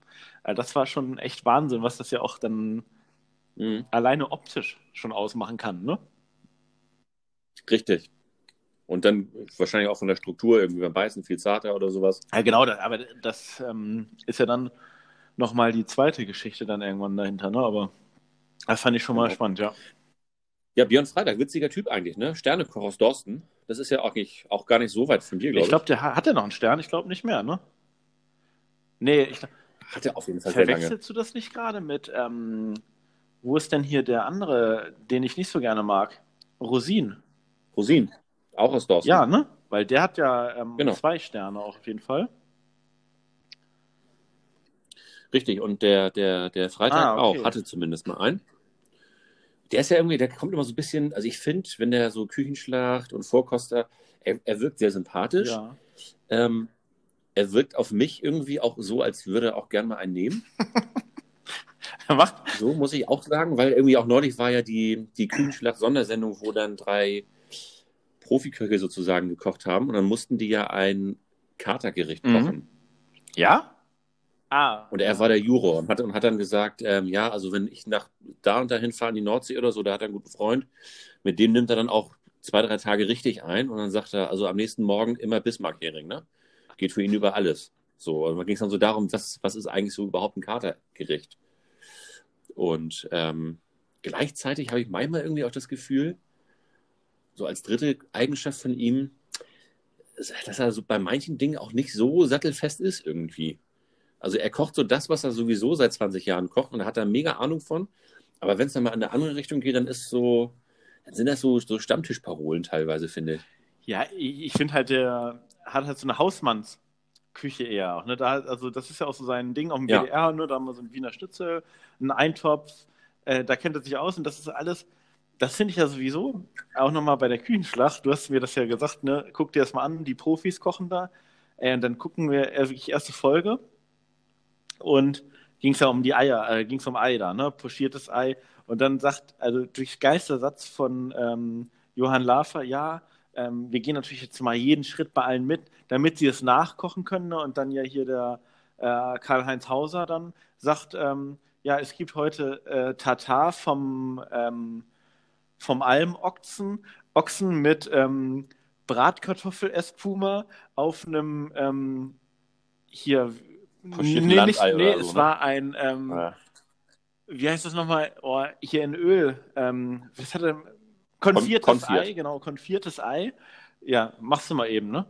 [SPEAKER 1] Also das war schon echt Wahnsinn, was das ja auch dann mhm. alleine optisch schon ausmachen kann, ne?
[SPEAKER 3] Richtig. Und dann wahrscheinlich auch von der Struktur irgendwie beim Beißen viel zarter oder sowas.
[SPEAKER 1] Ja, genau, aber das ähm, ist ja dann nochmal die zweite Geschichte dann irgendwann dahinter, ne? Aber das fand ich schon mal genau. spannend, ja.
[SPEAKER 3] Ja, Björn Freitag, witziger Typ eigentlich, ne? Sternekoch aus Dorsten. Das ist ja auch, nicht, auch gar nicht so weit von dir,
[SPEAKER 1] glaube ich. Ich glaube, der hat ja noch einen Stern, ich glaube nicht mehr, ne? Nee, ich
[SPEAKER 3] Hat er auf jeden Fall
[SPEAKER 1] Verwechselst du das nicht gerade mit, ähm, wo ist denn hier der andere, den ich nicht so gerne mag? Rosin.
[SPEAKER 3] Rosin. Auch aus Dorsten.
[SPEAKER 1] Ja, ne? Weil der hat ja ähm, genau. zwei Sterne auch auf jeden Fall.
[SPEAKER 3] Richtig, und der, der, der Freitag ah, okay. auch, hatte zumindest mal einen. Der ist ja irgendwie, der kommt immer so ein bisschen, also ich finde, wenn der so Küchenschlacht und Vorkoster, er, er wirkt sehr sympathisch. Ja. Ähm, er wirkt auf mich irgendwie auch so, als würde er auch gern mal einen nehmen. *laughs* Macht. So muss ich auch sagen, weil irgendwie auch neulich war ja die, die Küchenschlacht-Sondersendung, wo dann drei Profiköche sozusagen gekocht haben und dann mussten die ja ein Katergericht mhm. kochen.
[SPEAKER 1] Ja?
[SPEAKER 3] Ah. Und er war der Juror und hat, und hat dann gesagt, ähm, ja, also wenn ich nach da und dahin fahre in die Nordsee oder so, da hat er einen guten Freund, mit dem nimmt er dann auch zwei, drei Tage richtig ein und dann sagt er, also am nächsten Morgen immer Bismarck-Hering, ne? Geht für ihn über alles. So, und dann ging es dann so darum, was, was ist eigentlich so überhaupt ein Katergericht? Und ähm, gleichzeitig habe ich manchmal irgendwie auch das Gefühl, so als dritte Eigenschaft von ihm, dass er so bei manchen Dingen auch nicht so sattelfest ist irgendwie. Also er kocht so das, was er sowieso seit 20 Jahren kocht und da hat er mega Ahnung von. Aber wenn es dann mal in eine andere Richtung geht, dann ist so, dann sind das so, so Stammtischparolen teilweise, finde ich.
[SPEAKER 1] Ja, ich, finde halt, der hat halt so eine Hausmannsküche eher auch. Ne? Da, also das ist ja auch so sein Ding, auch im
[SPEAKER 3] Ja.
[SPEAKER 1] WDR, ne? da haben wir so ein Wiener Schnitzel, einen Eintopf, äh, da kennt er sich aus und das ist alles, das finde ich ja sowieso, auch nochmal bei der Küchenschlacht, du hast mir das ja gesagt, ne? guck dir das mal an, die Profis kochen da, äh, und dann gucken wir äh, wirklich erste Folge und ging es ja um die Eier, äh, ging es um Ei da, ne? pochiertes Ei und dann sagt, also durch Geistersatz von ähm, Johann Lafer, ja, ähm, wir gehen natürlich jetzt mal jeden Schritt bei allen mit, damit sie es nachkochen können. Ne? Und dann ja hier der äh, Karl-Heinz Hauser dann sagt, ähm, ja, es gibt heute äh, Tatar vom, ähm, vom Almochsen, Ochsen mit ähm, Bratkartoffel-Espuma auf einem ähm, hier, nee, nicht, nee,
[SPEAKER 3] so,
[SPEAKER 1] es
[SPEAKER 3] ne?
[SPEAKER 1] war ein, ähm,
[SPEAKER 3] Ja.
[SPEAKER 1] wie heißt das nochmal? Oh, hier in Öl. Ähm, was hat er? Konfiertes
[SPEAKER 3] Kon- konfiert.
[SPEAKER 1] Ei, genau, konfiertes Ei. Ja, machst du mal eben, ne?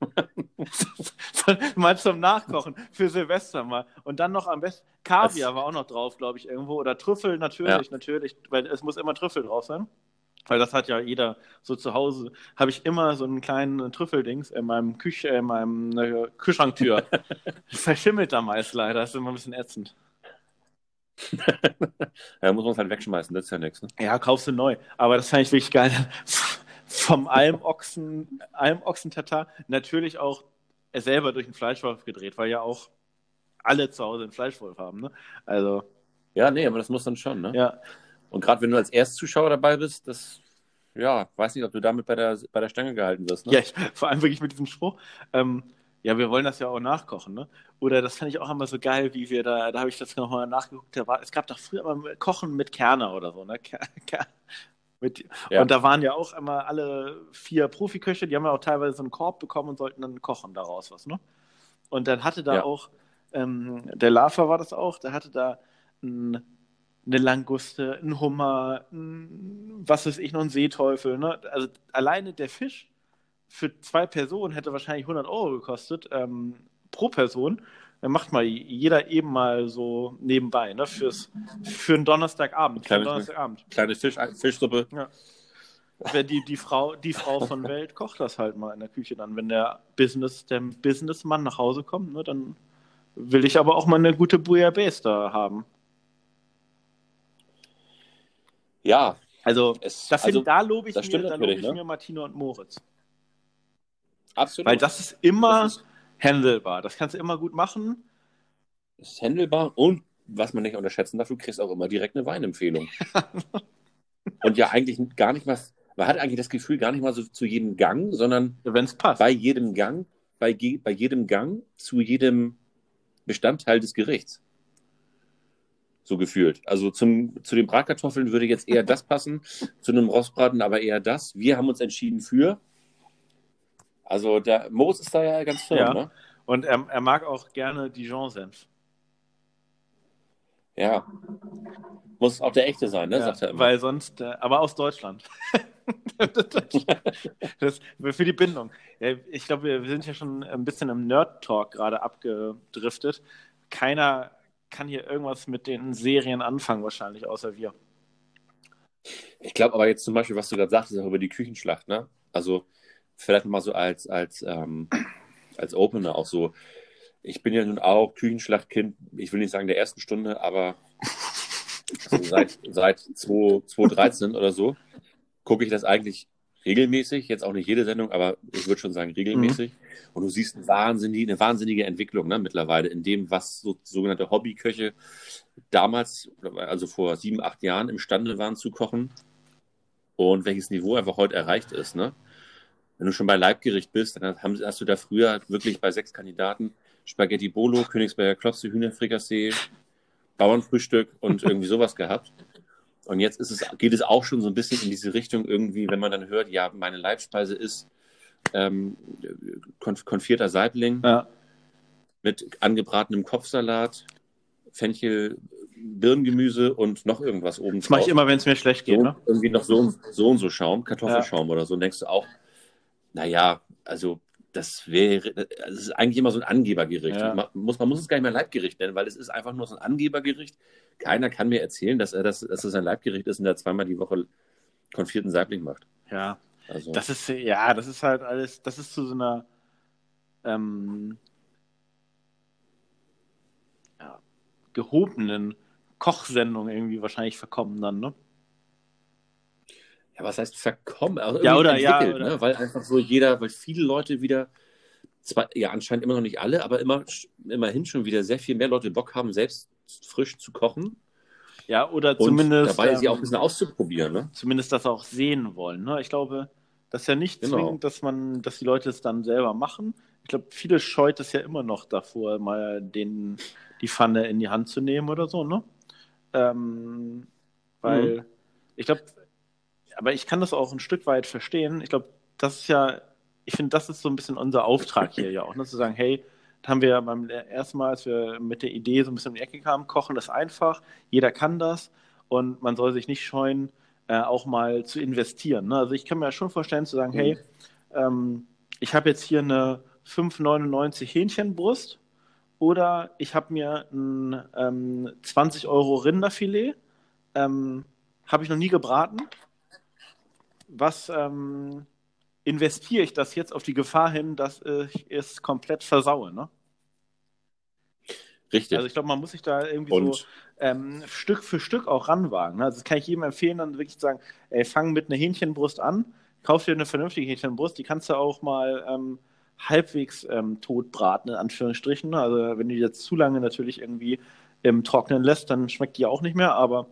[SPEAKER 1] *laughs* mal zum Nachkochen für Silvester mal. Und dann noch am besten. Kaviar war auch noch drauf, glaube ich, irgendwo. Oder Trüffel, natürlich, natürlich, weil es muss immer Trüffel drauf sein. Weil das hat ja jeder so zu Hause. Habe ich immer so einen kleinen Trüffeldings in meinem Küch in meinem äh, Kühlschranktür. *laughs* Verschimmelt da meist leider. Das ist immer ein bisschen ätzend. *laughs*
[SPEAKER 3] Ja, muss man es halt wegschmeißen, das ist ja nichts. Ne?
[SPEAKER 1] Ja, kaufst du neu. Aber das fand ich wirklich geil. Vom Almochsen, Almochsen-Tatar natürlich auch er selber durch den Fleischwolf gedreht, weil ja auch alle zu Hause einen Fleischwolf haben. Ne? Also,
[SPEAKER 3] Ja, nee, aber das muss dann schon. Ne?
[SPEAKER 1] ja.
[SPEAKER 3] Und gerade wenn du als Erstzuschauer dabei bist, das, ja, weiß nicht, ob du damit bei der, bei der Stange gehalten wirst. Ne?
[SPEAKER 1] Ja, ich, vor allem wirklich mit diesem Spruch. Ähm, ja, wir wollen das ja auch nachkochen, ne? Oder das fand ich auch immer so geil, wie wir da, da habe ich das nochmal nachgeguckt, da war, es gab doch früher immer Kochen mit Kerner oder so, ne? Ker, Ker, mit,
[SPEAKER 3] Ja.
[SPEAKER 1] Und da waren ja auch immer alle vier Profiköche, die haben ja auch teilweise so einen Korb bekommen und sollten dann kochen daraus was, ne? Und dann hatte da
[SPEAKER 3] Ja.
[SPEAKER 1] auch, ähm, der Lava war das auch, der hatte da ein, eine Languste, ein Hummer, ein, was weiß ich, noch ein Seeteufel, ne? Also alleine der Fisch für zwei Personen hätte wahrscheinlich 100 Euro gekostet ähm, pro Person. Macht mal jeder eben mal so nebenbei, ne? Fürs, für einen Donnerstagabend. Für einen Donnerstagabend.
[SPEAKER 3] Kleine Fisch, Fischsuppe.
[SPEAKER 1] Wenn die, die, Frau, die Frau von Welt kocht das halt mal in der Küche dann. Wenn der Business, der Businessmann nach Hause kommt, ne, dann will ich aber auch mal eine gute Bouillabaisse da haben.
[SPEAKER 3] Ja,
[SPEAKER 1] Also,
[SPEAKER 3] es,
[SPEAKER 1] das
[SPEAKER 3] also
[SPEAKER 1] find, da lobe ich,
[SPEAKER 3] das
[SPEAKER 1] mir, da
[SPEAKER 3] natürlich,
[SPEAKER 1] ich
[SPEAKER 3] ne?
[SPEAKER 1] mir Martino und Moritz.
[SPEAKER 3] absolut.
[SPEAKER 1] Weil das ist immer
[SPEAKER 3] Das ist-
[SPEAKER 1] handelbar. Das kannst du immer gut machen.
[SPEAKER 3] Ist handelbar und was man nicht unterschätzen darf, du kriegst auch immer direkt eine Weinempfehlung. *laughs* und ja, eigentlich gar nicht was, man hat eigentlich das Gefühl gar nicht mal so zu jedem Gang, sondern
[SPEAKER 1] Wenn es passt.
[SPEAKER 3] bei jedem Gang, bei, bei jedem Gang zu jedem Bestandteil des Gerichts. So gefühlt. Also zum, zu den Bratkartoffeln würde jetzt eher das *laughs* passen, zu einem Rostbraten aber eher das. Wir haben uns entschieden für. Also der Moos ist da ja ganz firm,
[SPEAKER 1] Ja.
[SPEAKER 3] ne?
[SPEAKER 1] Und er, er mag auch gerne Dijon-Senf.
[SPEAKER 3] Ja. Muss auch der echte sein, ne?
[SPEAKER 1] Ja,
[SPEAKER 3] sagt er immer.
[SPEAKER 1] weil sonst, äh, aber aus Deutschland. *laughs* das, für die Bindung. Ich glaube, wir sind ja schon ein bisschen im Nerd-Talk gerade abgedriftet. Keiner kann hier irgendwas mit den Serien anfangen, wahrscheinlich, außer wir.
[SPEAKER 3] Ich glaube aber jetzt zum Beispiel, was du gerade sagtest, auch über die Küchenschlacht, ne? Also vielleicht mal so als, als, ähm, als Opener auch so. Ich bin ja nun auch Küchenschlachtkind, ich will nicht sagen der ersten Stunde, aber so seit, *laughs* seit 2 2013 oder so gucke ich das eigentlich regelmäßig, jetzt auch nicht jede Sendung, aber ich würde schon sagen regelmäßig. Und du siehst eine wahnsinnige, eine wahnsinnige Entwicklung ne, mittlerweile in dem, was so sogenannte Hobbyköche damals, also vor sieben, acht Jahren imstande waren zu kochen und welches Niveau einfach heute erreicht ist. Ne? Wenn du schon bei Leibgericht bist, dann haben- hast du da früher wirklich bei sechs Kandidaten Spaghetti Bolo, Königsberger Klopse, Hühnerfrikassee, Bauernfrühstück und irgendwie *laughs* sowas gehabt. Und jetzt es, geht es auch schon so ein bisschen in diese Richtung irgendwie, wenn man dann hört, ja, meine Leibspeise ist ähm, konf konfierter Saibling
[SPEAKER 1] Ja.
[SPEAKER 3] mit angebratenem Kopfsalat, Fenchel, Birnengemüse und noch irgendwas oben
[SPEAKER 1] Das mache ich immer, wenn es mir schlecht geht.
[SPEAKER 3] so,
[SPEAKER 1] Ne?
[SPEAKER 3] irgendwie noch so, so und so Schaum, Kartoffelschaum oder so. Und denkst du auch, naja, also das wäre, das ist eigentlich immer so ein Angebergericht.
[SPEAKER 1] Ja.
[SPEAKER 3] Man, muss, man muss es gar nicht mehr Leibgericht nennen, weil es ist einfach nur so ein Angebergericht. Keiner kann mir erzählen, dass er das, dass es ein Leibgericht ist und er zweimal die Woche konfierten Saibling macht.
[SPEAKER 1] Ja.
[SPEAKER 3] Also,
[SPEAKER 1] Das ist, ja, das ist halt alles, das ist zu so einer ähm, ja, gehobenen Kochsendung irgendwie wahrscheinlich verkommen dann, ne?
[SPEAKER 3] Ja, was heißt verkommen? Also
[SPEAKER 1] Ja, oder- ja, oder-
[SPEAKER 3] Ne? Weil einfach so jeder, weil viele Leute wieder, zwar, ja, anscheinend immer noch nicht alle, aber immer, immerhin schon wieder sehr viel mehr Leute Bock haben, selbst frisch zu kochen.
[SPEAKER 1] Ja, oder
[SPEAKER 3] Und
[SPEAKER 1] zumindest,
[SPEAKER 3] dabei sie auch ein
[SPEAKER 1] ähm,
[SPEAKER 3] bisschen auszuprobieren. Ne?
[SPEAKER 1] zumindest das auch sehen wollen. Ne? Ich glaube, das ist ja nicht
[SPEAKER 3] Genau.
[SPEAKER 1] zwingend, dass man, dass die Leute es dann selber machen. Ich glaube, viele scheut es ja immer noch davor, mal den, die Pfanne in die Hand zu nehmen oder so, ne? Ähm, weil ich glaube, aber ich kann das auch ein Stück weit verstehen. Ich glaube, das ist ja, ich finde, das ist so ein bisschen unser Auftrag hier ja auch, ne? zu sagen, hey, da haben wir ja beim ersten Mal, als wir mit der Idee so ein bisschen um die Ecke kamen, kochen ist einfach, jeder kann das und man soll sich nicht scheuen, äh, auch mal zu investieren. Ne? Also ich kann mir schon vorstellen zu sagen,
[SPEAKER 3] Mhm.
[SPEAKER 1] hey, ähm, ich habe jetzt hier eine 5,99 Hähnchenbrust oder ich habe mir ein ähm, 20 Euro Rinderfilet, ähm, habe ich noch nie gebraten. Was ähm, investiere ich das jetzt auf die Gefahr hin, dass ich es komplett versaue? Ne?
[SPEAKER 3] Richtig.
[SPEAKER 1] Also ich glaube, man muss sich da irgendwie
[SPEAKER 3] und
[SPEAKER 1] so ähm, Stück für Stück auch ranwagen. Ne? Also das kann ich jedem empfehlen, dann wirklich zu sagen, ey, fang mit einer Hähnchenbrust an, kauf dir eine vernünftige Hähnchenbrust, die kannst du auch mal ähm, halbwegs ähm, tot braten, in Anführungsstrichen. ne? Also wenn du die jetzt zu lange natürlich irgendwie im Trocknen lässt, dann schmeckt die auch nicht mehr, aber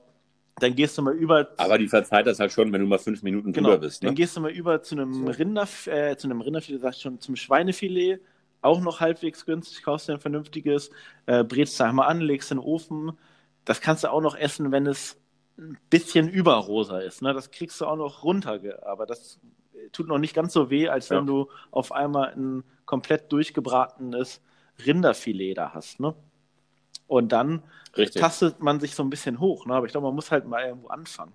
[SPEAKER 1] dann gehst du mal über
[SPEAKER 3] aber die verzeiht das halt schon, wenn du mal fünf Minuten
[SPEAKER 1] Genau,
[SPEAKER 3] drüber bist.
[SPEAKER 1] dann
[SPEAKER 3] Ne?
[SPEAKER 1] gehst du mal über zu einem
[SPEAKER 3] So.
[SPEAKER 1] Rinder, äh, zu einem Rinderfilet, sag ich schon, zum Schweinefilet, auch noch halbwegs günstig, kaufst dir ein vernünftiges, äh, brätst da einmal an, legst in den Ofen. Das kannst du auch noch essen, wenn es ein bisschen überrosa ist. Ne? Das kriegst du auch noch runter, aber das tut noch nicht ganz so weh, als wenn
[SPEAKER 3] Ja.
[SPEAKER 1] du auf einmal ein komplett durchgebratenes Rinderfilet da hast. Ne? Und dann
[SPEAKER 3] Richtig.
[SPEAKER 1] tastet man sich so ein bisschen hoch. Ne? Aber ich glaube, man muss halt mal irgendwo anfangen.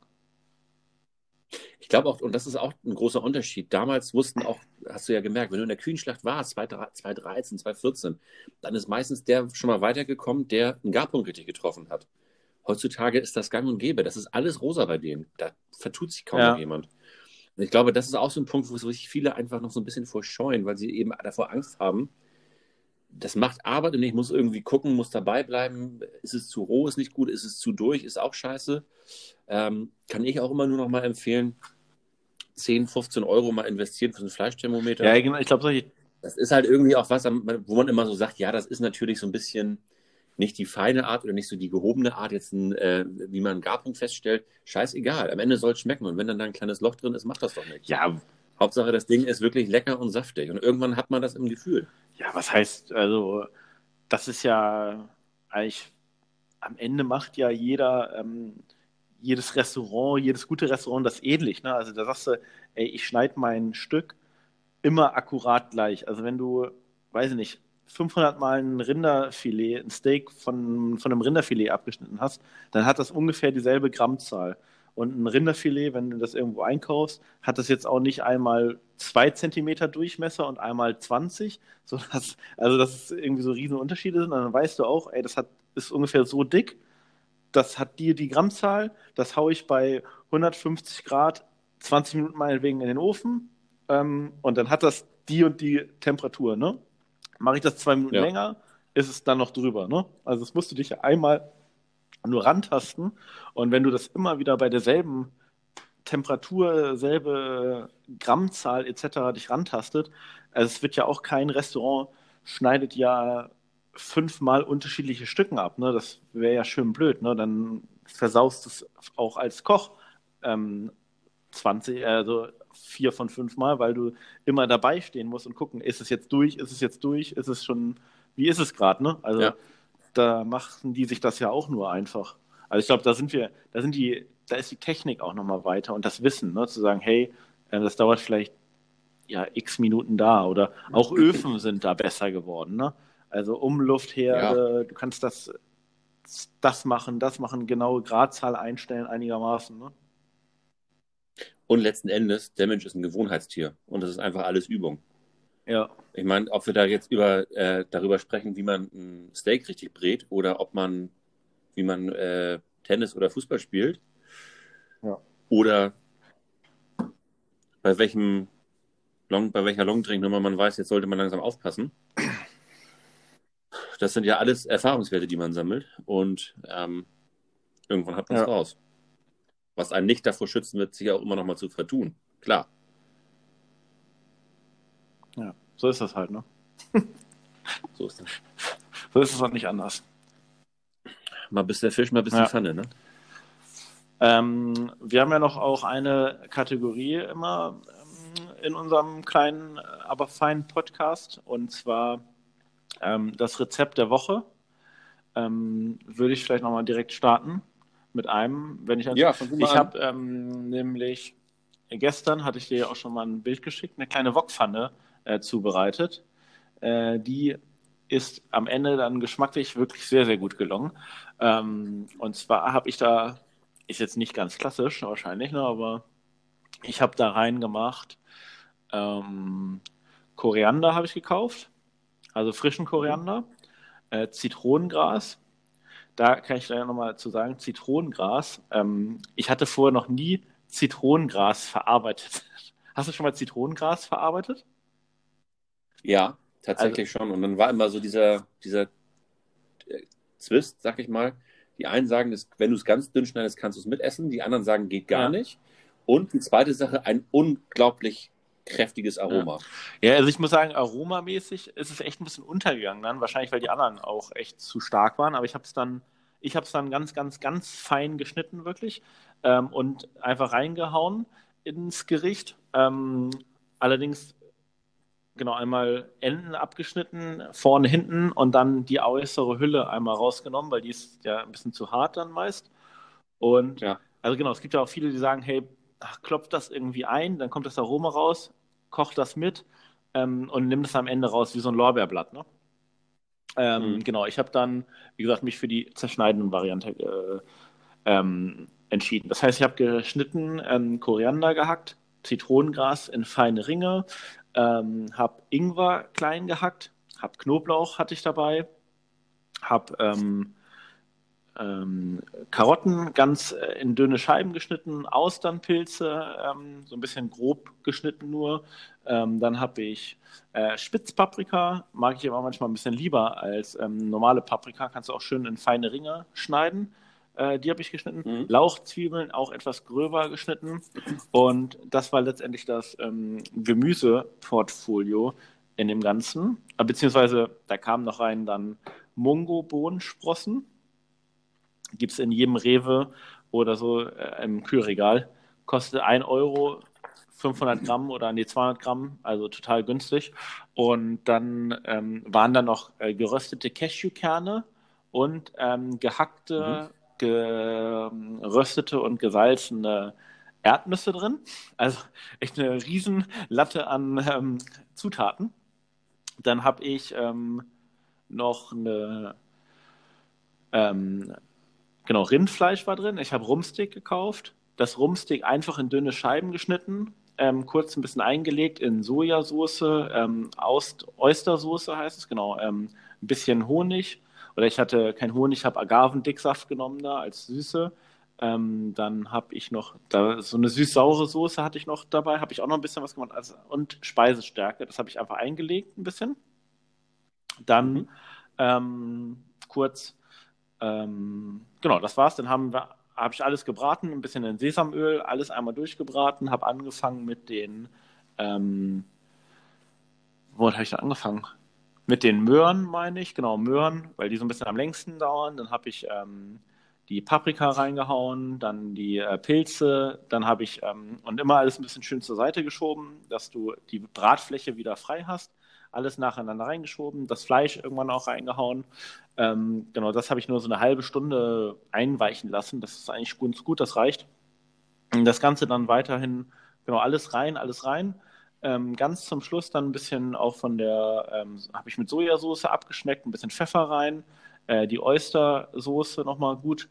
[SPEAKER 3] Ich glaube auch, und das ist auch ein großer Unterschied. Damals wussten auch, hast du ja gemerkt, wenn du in der Kühenschlacht warst, 2013, 2014, dann ist meistens der schon mal weitergekommen, der einen Garpunkt richtig getroffen hat. Heutzutage ist das gang und gäbe. Das ist alles rosa bei denen. Da vertut sich kaum
[SPEAKER 1] Ja.
[SPEAKER 3] jemand. Und ich glaube, das ist auch so ein Punkt, wo sich viele einfach noch so ein bisschen vorscheuen, weil sie eben davor Angst haben. Das macht Arbeit und ich muss irgendwie gucken, muss dabei bleiben. Ist es zu roh, ist nicht gut, ist es zu durch, ist auch scheiße. Ähm, kann ich auch immer nur noch mal empfehlen, 10, 15 Euro mal investieren für so ein Fleischthermometer.
[SPEAKER 1] Ja, genau. Ich glaube, solche
[SPEAKER 3] Das ist halt irgendwie auch was, wo man immer so sagt, ja, das ist natürlich so ein bisschen nicht die feine Art oder nicht so die gehobene Art, jetzt ein, äh, wie man einen Garpunkt feststellt. Scheißegal, am Ende soll es schmecken. Und wenn dann da ein kleines Loch drin ist, macht das doch nichts.
[SPEAKER 1] Ja,
[SPEAKER 3] Hauptsache, das Ding ist wirklich lecker und saftig. Und irgendwann hat man das im Gefühl.
[SPEAKER 1] Ja, was heißt, also, das ist ja eigentlich, am Ende macht ja jeder, ähm, jedes Restaurant, jedes gute Restaurant das ähnlich. Ne? Also da sagst du, ey, ich schneide mein Stück immer akkurat gleich. Also wenn du, weiß ich nicht, 500 Mal ein Rinderfilet, ein Steak von, von einem Rinderfilet abgeschnitten hast, dann hat das ungefähr dieselbe Grammzahl. Und ein Rinderfilet, wenn du das irgendwo einkaufst, hat das jetzt auch nicht einmal zwei Zentimeter Durchmesser und einmal 20, *laughs* sodass, also dass es irgendwie so riesen Unterschiede sind. Und dann weißt du auch, ey, das hat, ist ungefähr so dick, das hat dir die Grammzahl, das haue ich bei 150 Grad 20 Minuten meinetwegen in den Ofen ähm, und dann hat das die und die Temperatur, ne? Mache ich das zwei Minuten
[SPEAKER 3] Ja.
[SPEAKER 1] länger, ist es dann noch drüber, ne? Also das musst du dich ja einmal nur rantasten und wenn du das immer wieder bei derselben Temperatur, selbe Grammzahl etc. dich rantastet, also es wird ja auch kein Restaurant schneidet ja fünfmal unterschiedliche Stücken ab, ne? Das wäre ja schön blöd, ne? Dann versaust es auch als Koch ähm, 20, also vier von fünf Mal, weil du immer dabei stehen musst und gucken, ist es jetzt durch, ist es jetzt durch, ist es schon, wie ist es gerade, ne? Also
[SPEAKER 3] Ja.
[SPEAKER 1] Da machen die sich das ja auch nur einfach. Also ich glaube, da sind wir, da sind die da ist die Technik auch nochmal weiter und das Wissen, ne, zu sagen, hey, äh, das dauert vielleicht ja x Minuten da oder auch *laughs* Öfen sind da besser geworden, ne? Also Umluftherde, ja. du kannst das, das machen, das machen, genaue Gradzahl einstellen einigermaßen, ne?
[SPEAKER 3] Und letzten Endes, der Mensch ist ein Gewohnheitstier und das ist einfach alles Übung.
[SPEAKER 1] Ja.
[SPEAKER 3] Ich meine, ob wir da jetzt über, äh, darüber sprechen, wie man ein Steak richtig brät oder ob man, wie man äh, Tennis oder Fußball spielt.
[SPEAKER 1] Ja.
[SPEAKER 3] Oder bei welchem Long, bei welcher Longdrink-Nummer man weiß, jetzt sollte man langsam aufpassen. Das sind ja alles Erfahrungswerte, die man sammelt und ähm, irgendwann hat man es ja. raus. Was einen nicht davor schützen wird, sich auch immer noch mal zu vertun. Klar.
[SPEAKER 1] Ja, so ist das halt, ne? *laughs*
[SPEAKER 3] so ist das.
[SPEAKER 1] So ist es auch nicht anders.
[SPEAKER 3] Mal bis der Fisch, mal bis ja. die Pfanne, ne?
[SPEAKER 1] Ähm, wir haben ja noch auch eine Kategorie immer ähm, in unserem kleinen, aber feinen Podcast und zwar ähm, das Rezept der Woche. Ähm, würde ich vielleicht nochmal direkt starten mit einem, wenn ich
[SPEAKER 3] ja,
[SPEAKER 1] ich habe ähm, nämlich gestern hatte ich dir ja auch schon mal ein Bild geschickt, eine kleine Wokpfanne äh, zubereitet. Äh, die ist am Ende dann geschmacklich wirklich sehr, sehr gut gelungen. Ähm, und zwar habe ich da, ist jetzt nicht ganz klassisch wahrscheinlich, ne, aber ich habe da reingemacht, ähm, Koriander habe ich gekauft, also frischen Koriander, äh, Zitronengras. Da kann ich gleich nochmal zu sagen, Zitronengras. Ähm, ich hatte vorher noch nie Zitronengras verarbeitet. *laughs* Hast du schon mal Zitronengras verarbeitet?
[SPEAKER 3] Ja, tatsächlich also, schon. Und dann war immer so dieser, dieser äh, Zwist, sag ich mal. Die einen sagen, dass, wenn du es ganz dünn schneidest, kannst du es mitessen. Die anderen sagen, geht gar ja. nicht. Und die zweite Sache, ein unglaublich kräftiges Aroma.
[SPEAKER 1] Ja. ja, also ich muss sagen, aromamäßig ist es echt ein bisschen untergegangen dann. Wahrscheinlich, weil die anderen auch echt zu stark waren. Aber ich habe es dann, ich habe es dann ganz, ganz, ganz fein geschnitten, wirklich. Ähm, und einfach reingehauen ins Gericht. Ähm, allerdings genau einmal Enden abgeschnitten, vorne, hinten und dann die äußere Hülle einmal rausgenommen, weil die ist ja ein bisschen zu hart dann meist. Und ja. also genau, es gibt ja auch viele, die sagen, hey, klopft das irgendwie ein, dann kommt das Aroma raus, kocht das mit ähm, und nimmt es am Ende raus wie so ein Lorbeerblatt. Ne? Ähm, mhm. Genau, ich habe dann, wie gesagt, mich für die zerschneidende Variante äh, ähm, entschieden. Das heißt, ich habe geschnitten ähm, Koriander gehackt, Zitronengras in feine Ringe, ähm, habe Ingwer klein gehackt, habe Knoblauch hatte ich dabei, habe ähm, ähm, Karotten ganz äh, in dünne Scheiben geschnitten, Austernpilze ähm, so ein bisschen grob geschnitten nur. Ähm, dann habe ich äh, Spitzpaprika, mag ich aber manchmal ein bisschen lieber als ähm, normale Paprika, kannst du auch schön in feine Ringe schneiden. Äh, die habe ich geschnitten. Mhm. Lauchzwiebeln auch etwas gröber geschnitten. Und das war letztendlich das ähm, Gemüseportfolio in dem Ganzen. Äh, beziehungsweise da kamen noch rein dann Mungo-Bohnensprossen gibt es in jedem Rewe oder so äh, im Kühlregal. Kostet 1 Euro 500 Gramm oder nee, 200 Gramm, also total günstig. Und dann ähm, waren da noch äh, geröstete Cashewkerne und ähm, gehackte, mhm. Geröstete und gesalzene Erdnüsse drin. Also echt eine riesen Latte an ähm, Zutaten. Dann habe ich ähm, noch eine ähm, Genau, Rindfleisch war drin. Ich habe Rumsteak gekauft. Das Rumsteak einfach in dünne Scheiben geschnitten, ähm, kurz ein bisschen eingelegt in Sojasauce, ähm, Oystersoße heißt es, genau, ähm, ein bisschen Honig. Oder ich hatte kein Honig, habe Agavendicksaft genommen da als Süße. Ähm, dann habe ich noch, da, so eine süß-saure Soße hatte ich noch dabei, habe ich auch noch ein bisschen was gemacht. Also, und Speisestärke, das habe ich einfach eingelegt ein bisschen. Dann mhm. ähm, kurz ähm, genau, das war's. Dann haben wir, habe ich alles gebraten, ein bisschen in Sesamöl, alles einmal durchgebraten, habe angefangen mit den, ähm, womit habe ich da angefangen? Mit den Möhren, meine ich, genau, Möhren, weil die so ein bisschen am längsten dauern. Dann habe ich ähm, die Paprika reingehauen, dann die äh, Pilze, dann habe ich ähm, und immer alles ein bisschen schön zur Seite geschoben, dass du die Bratfläche wieder frei hast alles nacheinander reingeschoben, das Fleisch irgendwann auch reingehauen. Ähm, genau, das habe ich nur so eine halbe Stunde einweichen lassen. Das ist eigentlich ganz gut, das reicht. Das Ganze dann weiterhin, genau, alles rein, alles rein. Ähm, ganz zum Schluss dann ein bisschen auch von der, ähm, habe ich mit Sojasauce abgeschmeckt, ein bisschen Pfeffer rein, äh, die Oystersoße nochmal gut,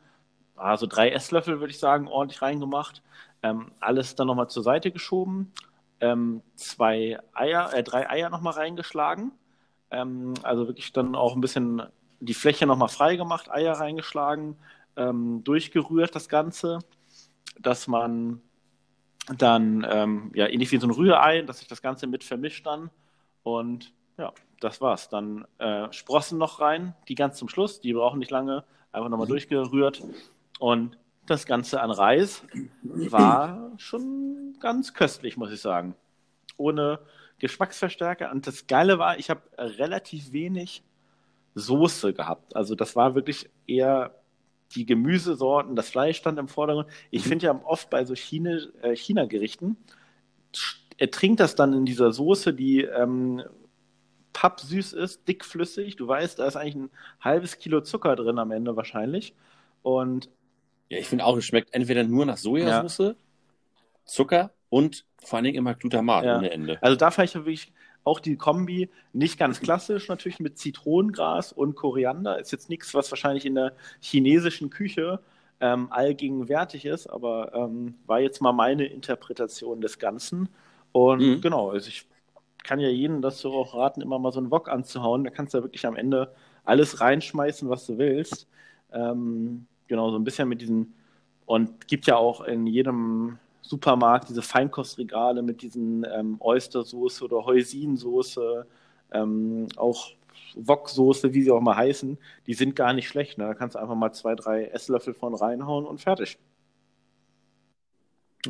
[SPEAKER 1] also drei Esslöffel würde ich sagen, ordentlich reingemacht. Ähm, alles dann nochmal zur Seite geschoben, ähm, zwei Eier, äh, drei Eier nochmal reingeschlagen. Ähm, also wirklich dann auch ein bisschen die Fläche nochmal frei gemacht, Eier reingeschlagen, ähm, durchgerührt das Ganze, dass man dann ähm, ja ähnlich wie so ein Rührei, dass sich das Ganze mit vermischt dann und ja, das war's. Dann äh, Sprossen noch rein, die ganz zum Schluss, die brauchen nicht lange, einfach nochmal mhm. durchgerührt und das Ganze an Reis war schon ganz köstlich, muss ich sagen. Ohne Geschmacksverstärker. Und das Geile war, ich habe relativ wenig Soße gehabt. Also das war wirklich eher die Gemüsesorten, das Fleisch stand im Vordergrund. Ich finde ja oft bei so China, äh, China-Gerichten, er trinkt das dann in dieser Soße, die ähm, pappsüß ist, dickflüssig. Du weißt, da ist eigentlich ein halbes Kilo Zucker drin am Ende wahrscheinlich. Und
[SPEAKER 3] ja, ich finde auch, es schmeckt entweder nur nach Sojasauce, ja. Zucker und vor allen Dingen immer Glutamat ja. ohne Ende.
[SPEAKER 1] Also da fand ich wirklich auch die Kombi nicht ganz klassisch, natürlich mit Zitronengras und Koriander. Ist jetzt nichts, was wahrscheinlich in der chinesischen Küche ähm, allgegenwärtig ist, aber ähm, war jetzt mal meine Interpretation des Ganzen. Und mhm. genau, also ich kann ja jedem dazu auch raten, immer mal so einen Wok anzuhauen. Da kannst du ja wirklich am Ende alles reinschmeißen, was du willst. Ähm, genau, so ein bisschen mit diesen, und gibt ja auch in jedem Supermarkt diese Feinkostregale mit diesen ähm, Oystersoße oder Heusinsoße, ähm, auch Woksoße, wie sie auch mal heißen, die sind gar nicht schlecht. Ne? Da kannst du einfach mal zwei, drei Esslöffel von reinhauen und fertig.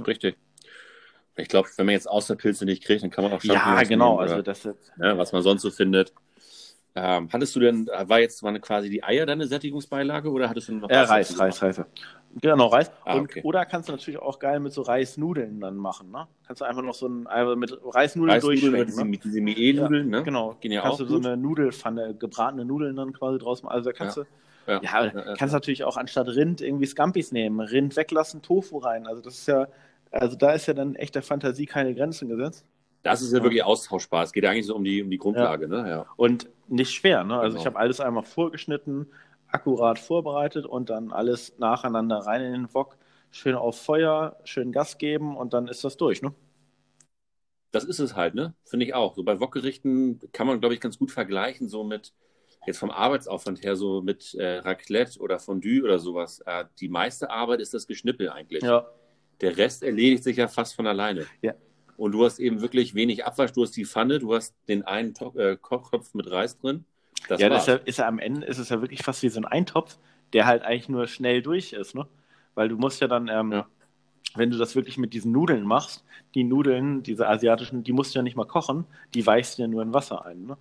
[SPEAKER 3] Richtig. Ich glaube, wenn man jetzt Außerpilze nicht kriegt, dann kann man auch
[SPEAKER 1] Champignons Ja, genau. Nehmen, also das
[SPEAKER 3] jetzt, ja, was man sonst so findet. Ähm, hattest du denn, war jetzt war quasi die Eier deine Sättigungsbeilage oder hattest du noch
[SPEAKER 1] äh, Reis, Reis, Reis. Genau, Reis. Ah, und, okay. Oder kannst du natürlich auch geil mit so Reisnudeln dann machen, ne? Kannst du einfach noch so ein, einfach mit Reisnudeln, Reisnudeln durchschwenken.
[SPEAKER 3] Diese, ne? Mit diese Mie-Nudeln,
[SPEAKER 1] ja, ne? Genau. Gehen ja kannst auch du gut. so eine Nudelfanne, gebratene Nudeln dann quasi draus machen. Also da kannst ja. du, ja, ja, ja kannst natürlich auch anstatt Rind irgendwie Scampis nehmen, Rind weglassen, Tofu rein. Also das ist ja, also da ist ja dann echt der Fantasie keine Grenzen gesetzt.
[SPEAKER 3] Das ist ja, wirklich austauschbar. Es geht ja eigentlich so um die, um die Grundlage. Ja. Ne? Ja.
[SPEAKER 1] Und nicht schwer. Ne? Also genau. ich habe alles einmal vorgeschnitten, akkurat vorbereitet und dann alles nacheinander rein in den Wok. Schön auf Feuer, schön Gas geben und dann ist das durch. Ne?
[SPEAKER 3] Das ist es halt, ne? Finde ich auch. So bei Wokgerichten kann man, glaube ich, ganz gut vergleichen, so mit jetzt vom Arbeitsaufwand her, so mit äh, Raclette oder Fondue oder sowas. Äh, die meiste Arbeit ist das Geschnippel eigentlich. Ja. Der Rest erledigt sich ja fast von alleine.
[SPEAKER 1] Ja.
[SPEAKER 3] Und du hast eben wirklich wenig Abwasch. Du hast die Pfanne, du hast den einen to äh, Kochtopf mit Reis drin.
[SPEAKER 1] Das ja, das ist ja, ist ja, am Ende ist es ja wirklich fast wie so ein Eintopf, der halt eigentlich nur schnell durch ist, ne? Weil du musst ja dann, ähm, ja. wenn du das wirklich mit diesen Nudeln machst, die Nudeln, diese asiatischen, die musst du ja nicht mal kochen, die weichst du ja nur in Wasser ein, ne?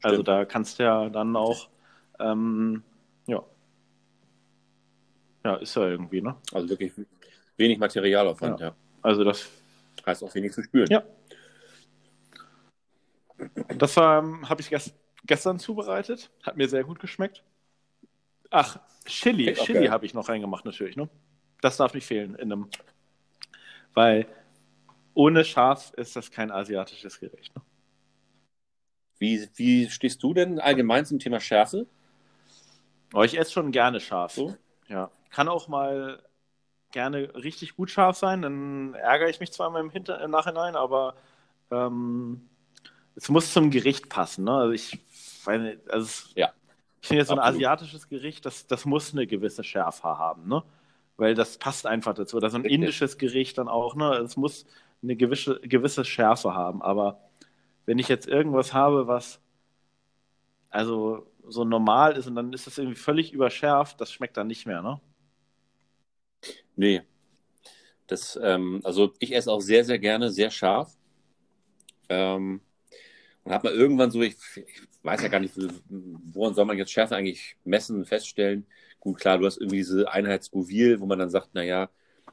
[SPEAKER 1] Also da kannst du ja dann auch, ähm, ja. Ja, ist ja irgendwie, ne?
[SPEAKER 3] Also wirklich wenig Materialaufwand, ja. ja.
[SPEAKER 1] Also das
[SPEAKER 3] heißt auch wenig zu spülen.
[SPEAKER 1] Ja. Das ähm, habe ich gest gestern zubereitet. Hat mir sehr gut geschmeckt. Ach, Chili. Okay, Chili habe ich noch reingemacht, natürlich. Ne? Das darf nicht fehlen in einem. Weil ohne Schaf ist das kein asiatisches Gericht. Ne?
[SPEAKER 3] Wie, wie stehst du denn allgemein zum Thema Schärfe?
[SPEAKER 1] Oh, ich esse schon gerne scharf. So? Ja. Kann auch mal gerne richtig gut scharf sein. Dann ärgere ich mich zwar im, Hinter im Nachhinein, aber ähm, es muss zum Gericht passen. Ne? Also ich, weil, also
[SPEAKER 3] ja.
[SPEAKER 1] ich finde jetzt so ein asiatisches Gericht, das, das muss eine gewisse Schärfe haben, ne? Weil das passt einfach dazu. Oder so ein indisches Gericht dann auch, ne? Es muss eine gewisse, gewisse Schärfe haben. Aber wenn ich jetzt irgendwas habe, was also so normal ist und dann ist das irgendwie völlig überschärft, das schmeckt dann nicht mehr, ne?
[SPEAKER 3] Nee. Das, ähm, also ich esse auch sehr, sehr gerne sehr scharf. Ähm, und habe mal irgendwann so, ich, ich, weiß ja gar nicht, woran soll man jetzt Schärfe eigentlich messen, feststellen. Gut, klar, du hast irgendwie diese Einheit Scoville, wo man dann sagt, naja,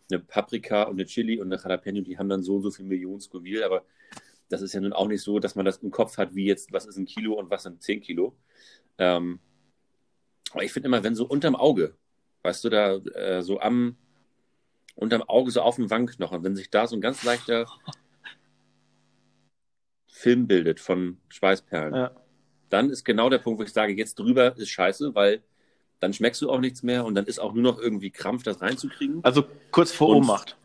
[SPEAKER 3] eine Paprika und eine Chili und eine Jalapeno, die haben dann so und so viel Millionen Scoville, aber das ist ja nun auch nicht so, dass man das im Kopf hat, wie jetzt, was ist ein Kilo und was sind 10 Kilo. Ähm, aber ich finde immer, wenn so unterm Auge, weißt du, da äh, so am, unterm Auge so auf dem Wangenknochen. Wenn sich da so ein ganz leichter *laughs* Film bildet von Schweißperlen,
[SPEAKER 1] Ja.
[SPEAKER 3] dann ist genau der Punkt, wo ich sage, jetzt drüber ist scheiße, weil dann schmeckst du auch nichts mehr und dann ist auch nur noch irgendwie Krampf, das reinzukriegen.
[SPEAKER 1] Also kurz vor
[SPEAKER 3] Und-
[SPEAKER 1] Ohnmacht.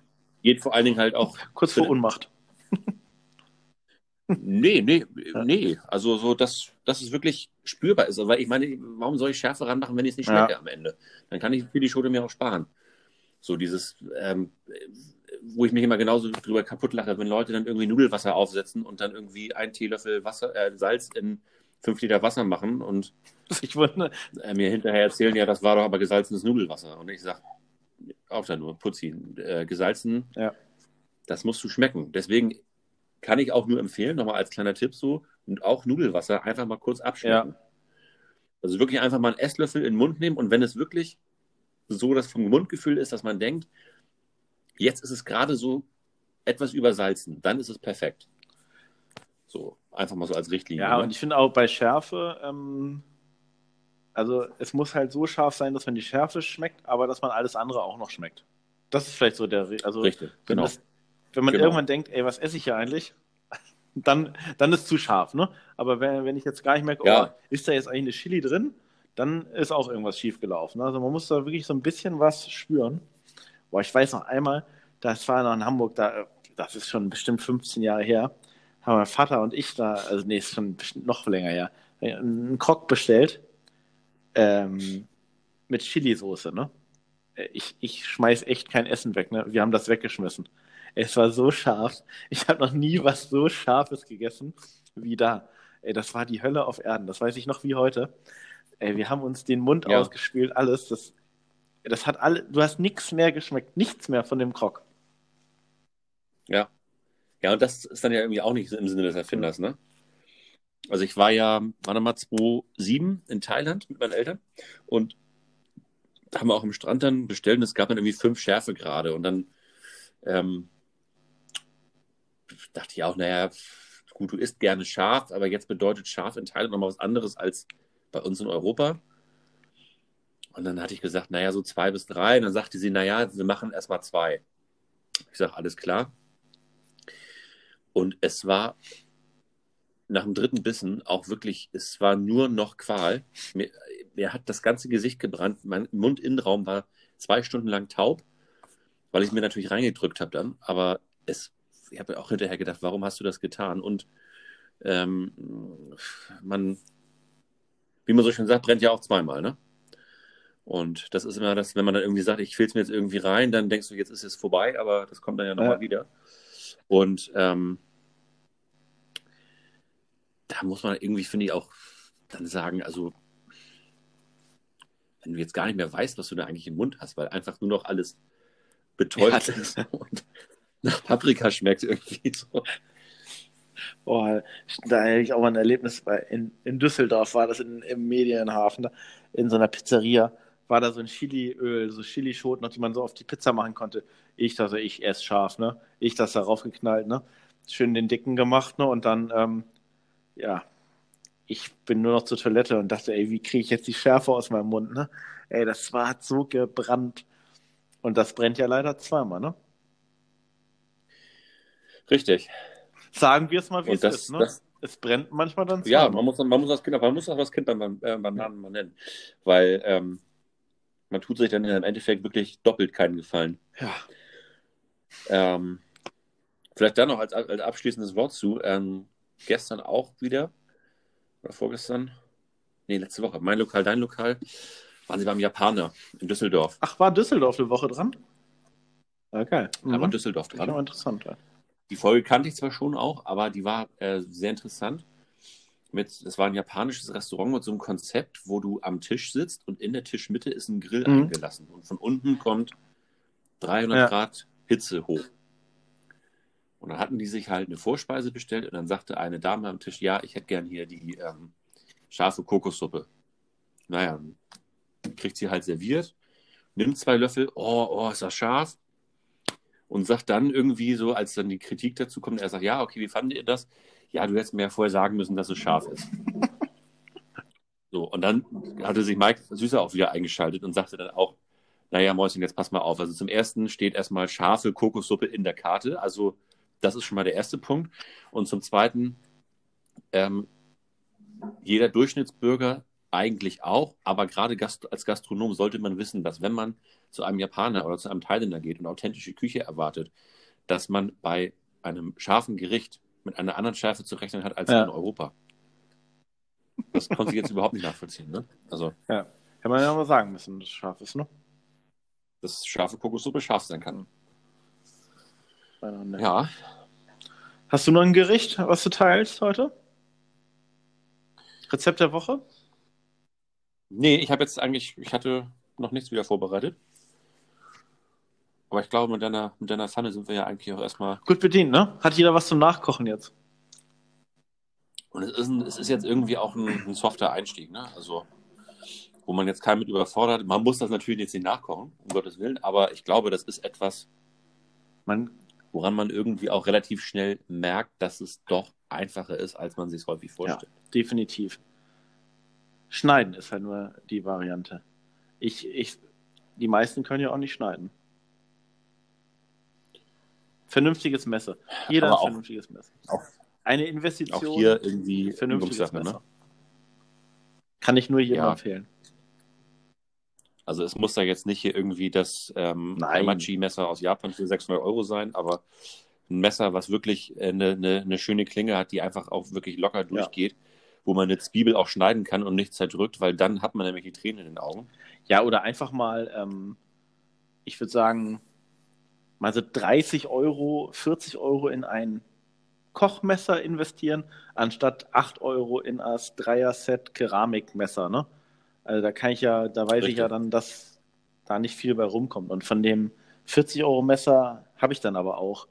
[SPEAKER 3] Geht vor allen Dingen halt auch. *laughs*
[SPEAKER 1] Kurz vor? Ohnmacht. *laughs*
[SPEAKER 3] Nee, nee,
[SPEAKER 1] Ja.
[SPEAKER 3] nee. Also so, dass, dass es wirklich spürbar ist. Weil ich meine, warum soll ich Schärfe ranmachen, wenn ich es nicht
[SPEAKER 1] Ja.
[SPEAKER 3] schmecke am Ende? Dann kann ich für die Schote mir auch sparen. So dieses, ähm, wo ich mich immer genauso drüber kaputt lache, wenn Leute dann irgendwie Nudelwasser aufsetzen und dann irgendwie einen Teelöffel Wasser, äh, Salz in fünf Liter Wasser machen und *laughs*
[SPEAKER 1] Ich wundere,
[SPEAKER 3] äh, mir hinterher erzählen, ja, das war doch aber gesalzenes Nudelwasser. Und ich sage, auch da nur, Putzi, äh, gesalzen,
[SPEAKER 1] Ja.
[SPEAKER 3] das musst du schmecken. Deswegen kann ich auch nur empfehlen, nochmal als kleiner Tipp so, und auch Nudelwasser einfach mal kurz abschmecken. Also wirklich einfach mal einen Esslöffel in den Mund nehmen und wenn es wirklich so das vom Mundgefühl ist, dass man denkt, jetzt ist es gerade so etwas übersalzen, dann ist es perfekt. So, einfach mal so als Richtlinie.
[SPEAKER 1] Ja,
[SPEAKER 3] ne?
[SPEAKER 1] und ich finde auch bei Schärfe, ähm, also es muss halt so scharf sein, dass man die Schärfe schmeckt, aber dass man alles andere auch noch schmeckt. Das ist vielleicht so der, also
[SPEAKER 3] Richtig,
[SPEAKER 1] wenn,
[SPEAKER 3] genau.
[SPEAKER 1] das, wenn man
[SPEAKER 3] Genau.
[SPEAKER 1] irgendwann denkt, ey, was esse ich hier eigentlich? *laughs* Dann, dann ist zu scharf, ne? Aber wenn, wenn ich jetzt gar nicht merke,
[SPEAKER 3] Ja.
[SPEAKER 1] oh, ist da jetzt eigentlich eine Chili drin, dann ist auch irgendwas schief gelaufen. Also man muss da wirklich so ein bisschen was spüren. Boah, ich weiß noch einmal, das war noch in Hamburg, da, das ist schon bestimmt 15 Jahre her, haben mein Vater und ich da, also nee, ist schon noch länger her, einen Krog bestellt ähm, mit Chili-Soße, ne? Ich, ich schmeiß echt kein Essen weg, ne? Wir haben das weggeschmissen. Es war so scharf. Ich habe noch nie was so Scharfes gegessen wie da. Ey, das war die Hölle auf Erden. Das weiß ich noch wie heute. Ey, wir haben uns den Mund
[SPEAKER 3] Ja.
[SPEAKER 1] ausgespült, alles. Das, das hat alle, du hast nichts mehr geschmeckt, nichts mehr von dem Krog.
[SPEAKER 3] Ja. Ja, und das ist dann ja irgendwie auch nicht im Sinne des Erfinders, ne? Also ich war ja, war mal 2007 in Thailand mit meinen Eltern und da haben wir auch am Strand dann bestellt und es gab dann irgendwie fünf Schärfegrade und dann ähm, dachte ich auch, naja, gut, du isst gerne scharf, aber jetzt bedeutet scharf in Thailand nochmal was anderes als bei uns in Europa. Und dann hatte ich gesagt, naja, so zwei bis drei. Und dann sagte sie, naja, wir machen erstmal zwei. Ich sage, alles klar. Und es war nach dem dritten Bissen auch wirklich, es war nur noch Qual. Mir, mir hat das ganze Gesicht gebrannt. Mein Mundinnenraum war zwei Stunden lang taub, weil ich mir natürlich reingedrückt habe dann. Aber es, ich habe auch hinterher gedacht, warum hast du das getan? Und ähm, man, wie man so schön sagt, brennt ja auch zweimal, ne? Und das ist immer das, wenn man dann irgendwie sagt, ich will es mir jetzt irgendwie rein, dann denkst du, jetzt ist es vorbei, aber das kommt dann ja nochmal
[SPEAKER 1] Ja.
[SPEAKER 3] wieder. Und ähm, da muss man irgendwie, finde ich, auch dann sagen, also wenn du jetzt gar nicht mehr weißt, was du da eigentlich im Mund hast, weil einfach nur noch alles betäubt
[SPEAKER 1] Ja,
[SPEAKER 3] ist *laughs* und nach Paprika schmeckt irgendwie so.
[SPEAKER 1] Boah, da ich auch mal ein Erlebnis bei, in, in Düsseldorf, war das in, im Medienhafen, in so einer Pizzeria, war da so ein Chiliöl, so Chilischoten, die man so auf die Pizza machen konnte. Ich dachte, ich esse scharf, ne? Ich das da raufgeknallt, ne? Schön den dicken gemacht, ne? Und dann, ähm, ja, ich bin nur noch zur Toilette und dachte, ey, wie kriege ich jetzt die Schärfe aus meinem Mund, ne? Ey, das war hat so gebrannt. Und das brennt ja leider zweimal, ne?
[SPEAKER 3] Richtig.
[SPEAKER 1] Sagen wir es mal, wie es
[SPEAKER 3] das,
[SPEAKER 1] ist, ne?
[SPEAKER 3] das,
[SPEAKER 1] es brennt manchmal dann
[SPEAKER 3] ja,
[SPEAKER 1] zweimal.
[SPEAKER 3] man muss, man muss das Kind, man muss auch das Kind beim, äh, beim Namen mal nennen. Weil ähm, man tut sich dann im Endeffekt wirklich doppelt keinen Gefallen.
[SPEAKER 1] Ja.
[SPEAKER 3] Ähm, vielleicht dann noch als, als abschließendes Wort zu. Ähm, gestern auch wieder, oder vorgestern, nee, letzte Woche, mein Lokal, dein Lokal, waren sie beim Japaner in Düsseldorf.
[SPEAKER 1] Ach, war Düsseldorf eine Woche dran? Geil.
[SPEAKER 3] Da war
[SPEAKER 1] Mhm.
[SPEAKER 3] Düsseldorf
[SPEAKER 1] Das ist
[SPEAKER 3] dran.
[SPEAKER 1] aber interessant. Ja.
[SPEAKER 3] Die Folge kannte ich zwar schon auch, aber die war äh, sehr interessant. Mit, es war ein japanisches Restaurant mit so einem Konzept, wo du am Tisch sitzt und in der Tischmitte ist ein Grill
[SPEAKER 1] Mhm.
[SPEAKER 3] eingelassen. Und von unten kommt 300
[SPEAKER 1] Ja.
[SPEAKER 3] Grad Hitze hoch. Und dann hatten die sich halt eine Vorspeise bestellt und dann sagte eine Dame am Tisch, ja, ich hätte gern hier die ähm, scharfe Kokossuppe. Naja, kriegt sie halt serviert, nimmt zwei Löffel, oh, oh, ist das scharf? Und sagt dann irgendwie so, als dann die Kritik dazu kommt, er sagt, ja, okay, wie fandet ihr das? Ja, du hättest mir ja vorher sagen müssen, dass es scharf ist. *laughs* So, und dann hatte sich Mike Süßer auch wieder eingeschaltet und sagte dann auch, Naja, Mäuschen, jetzt pass mal auf. Also zum ersten steht erstmal scharfe Kokossuppe in der Karte. Also das ist schon mal der erste Punkt. Und zum zweiten, ähm, jeder Durchschnittsbürger eigentlich auch, aber gerade Gast als Gastronom sollte man wissen, dass wenn man zu einem Japaner oder zu einem Thailänder geht und authentische Küche erwartet, dass man bei einem scharfen Gericht mit einer anderen Schärfe zu rechnen hat als
[SPEAKER 1] Ja.
[SPEAKER 3] in Europa. Das konnte ich jetzt *laughs* überhaupt nicht nachvollziehen. Ne? Also,
[SPEAKER 1] Ja. Hätte man ja mal sagen müssen, dass es scharf ist, ne?
[SPEAKER 3] dass scharfe Kokossuppe scharf sein kann.
[SPEAKER 1] Ja.
[SPEAKER 3] Ja,
[SPEAKER 1] Hast du noch ein Gericht, was du teilst heute? Rezept der Woche?
[SPEAKER 3] Nee, ich habe jetzt eigentlich, ich hatte noch nichts wieder vorbereitet. Aber ich glaube, mit deiner, mit deiner Pfanne sind wir ja eigentlich auch erstmal
[SPEAKER 1] Gut bedient, ne? Hat jeder was zum Nachkochen jetzt?
[SPEAKER 3] Und es ist, ein, es ist jetzt irgendwie auch ein, ein softer Einstieg, ne? Also, wo man jetzt keinen mit überfordert. Man muss das natürlich jetzt nicht nachkochen, um Gottes Willen, aber ich glaube, das ist etwas,
[SPEAKER 1] Man,
[SPEAKER 3] woran man irgendwie auch relativ schnell merkt, dass es doch einfacher ist, als man sich es häufig vorstellt.
[SPEAKER 1] definitiv. Schneiden ist halt nur die Variante. Ich, ich, die meisten können ja auch nicht schneiden. Vernünftiges Messer. Jeder
[SPEAKER 3] Aber
[SPEAKER 1] ein
[SPEAKER 3] auch-
[SPEAKER 1] vernünftiges Messer.
[SPEAKER 3] auch-
[SPEAKER 1] Eine Investition.
[SPEAKER 3] Auch hier irgendwie
[SPEAKER 1] vernünftiges Messer.
[SPEAKER 3] ne?
[SPEAKER 1] Kann ich nur jedem
[SPEAKER 3] Ja.
[SPEAKER 1] empfehlen.
[SPEAKER 3] Also es muss da jetzt nicht hier irgendwie das ähm. Hamachi-Messer aus Japan für 600 Euro sein, aber ein Messer, was wirklich äh, eine, eine, eine schöne Klinge hat, die einfach auch wirklich locker durchgeht, wo man eine Zwiebel auch schneiden kann und nicht zerdrückt, weil dann hat man nämlich die Tränen in den Augen.
[SPEAKER 1] Ja, oder einfach mal, ähm, ich würde sagen, mal so 30 Euro, 40 Euro in ein Kochmesser investieren, anstatt 8 Euro in das Dreier-Set Keramikmesser, ne? Also da kann ich ja, da weiß ich
[SPEAKER 3] Richtig.
[SPEAKER 1] ja dann, dass da nicht viel bei rumkommt. Und von dem 40 Euro Messer habe ich dann aber auch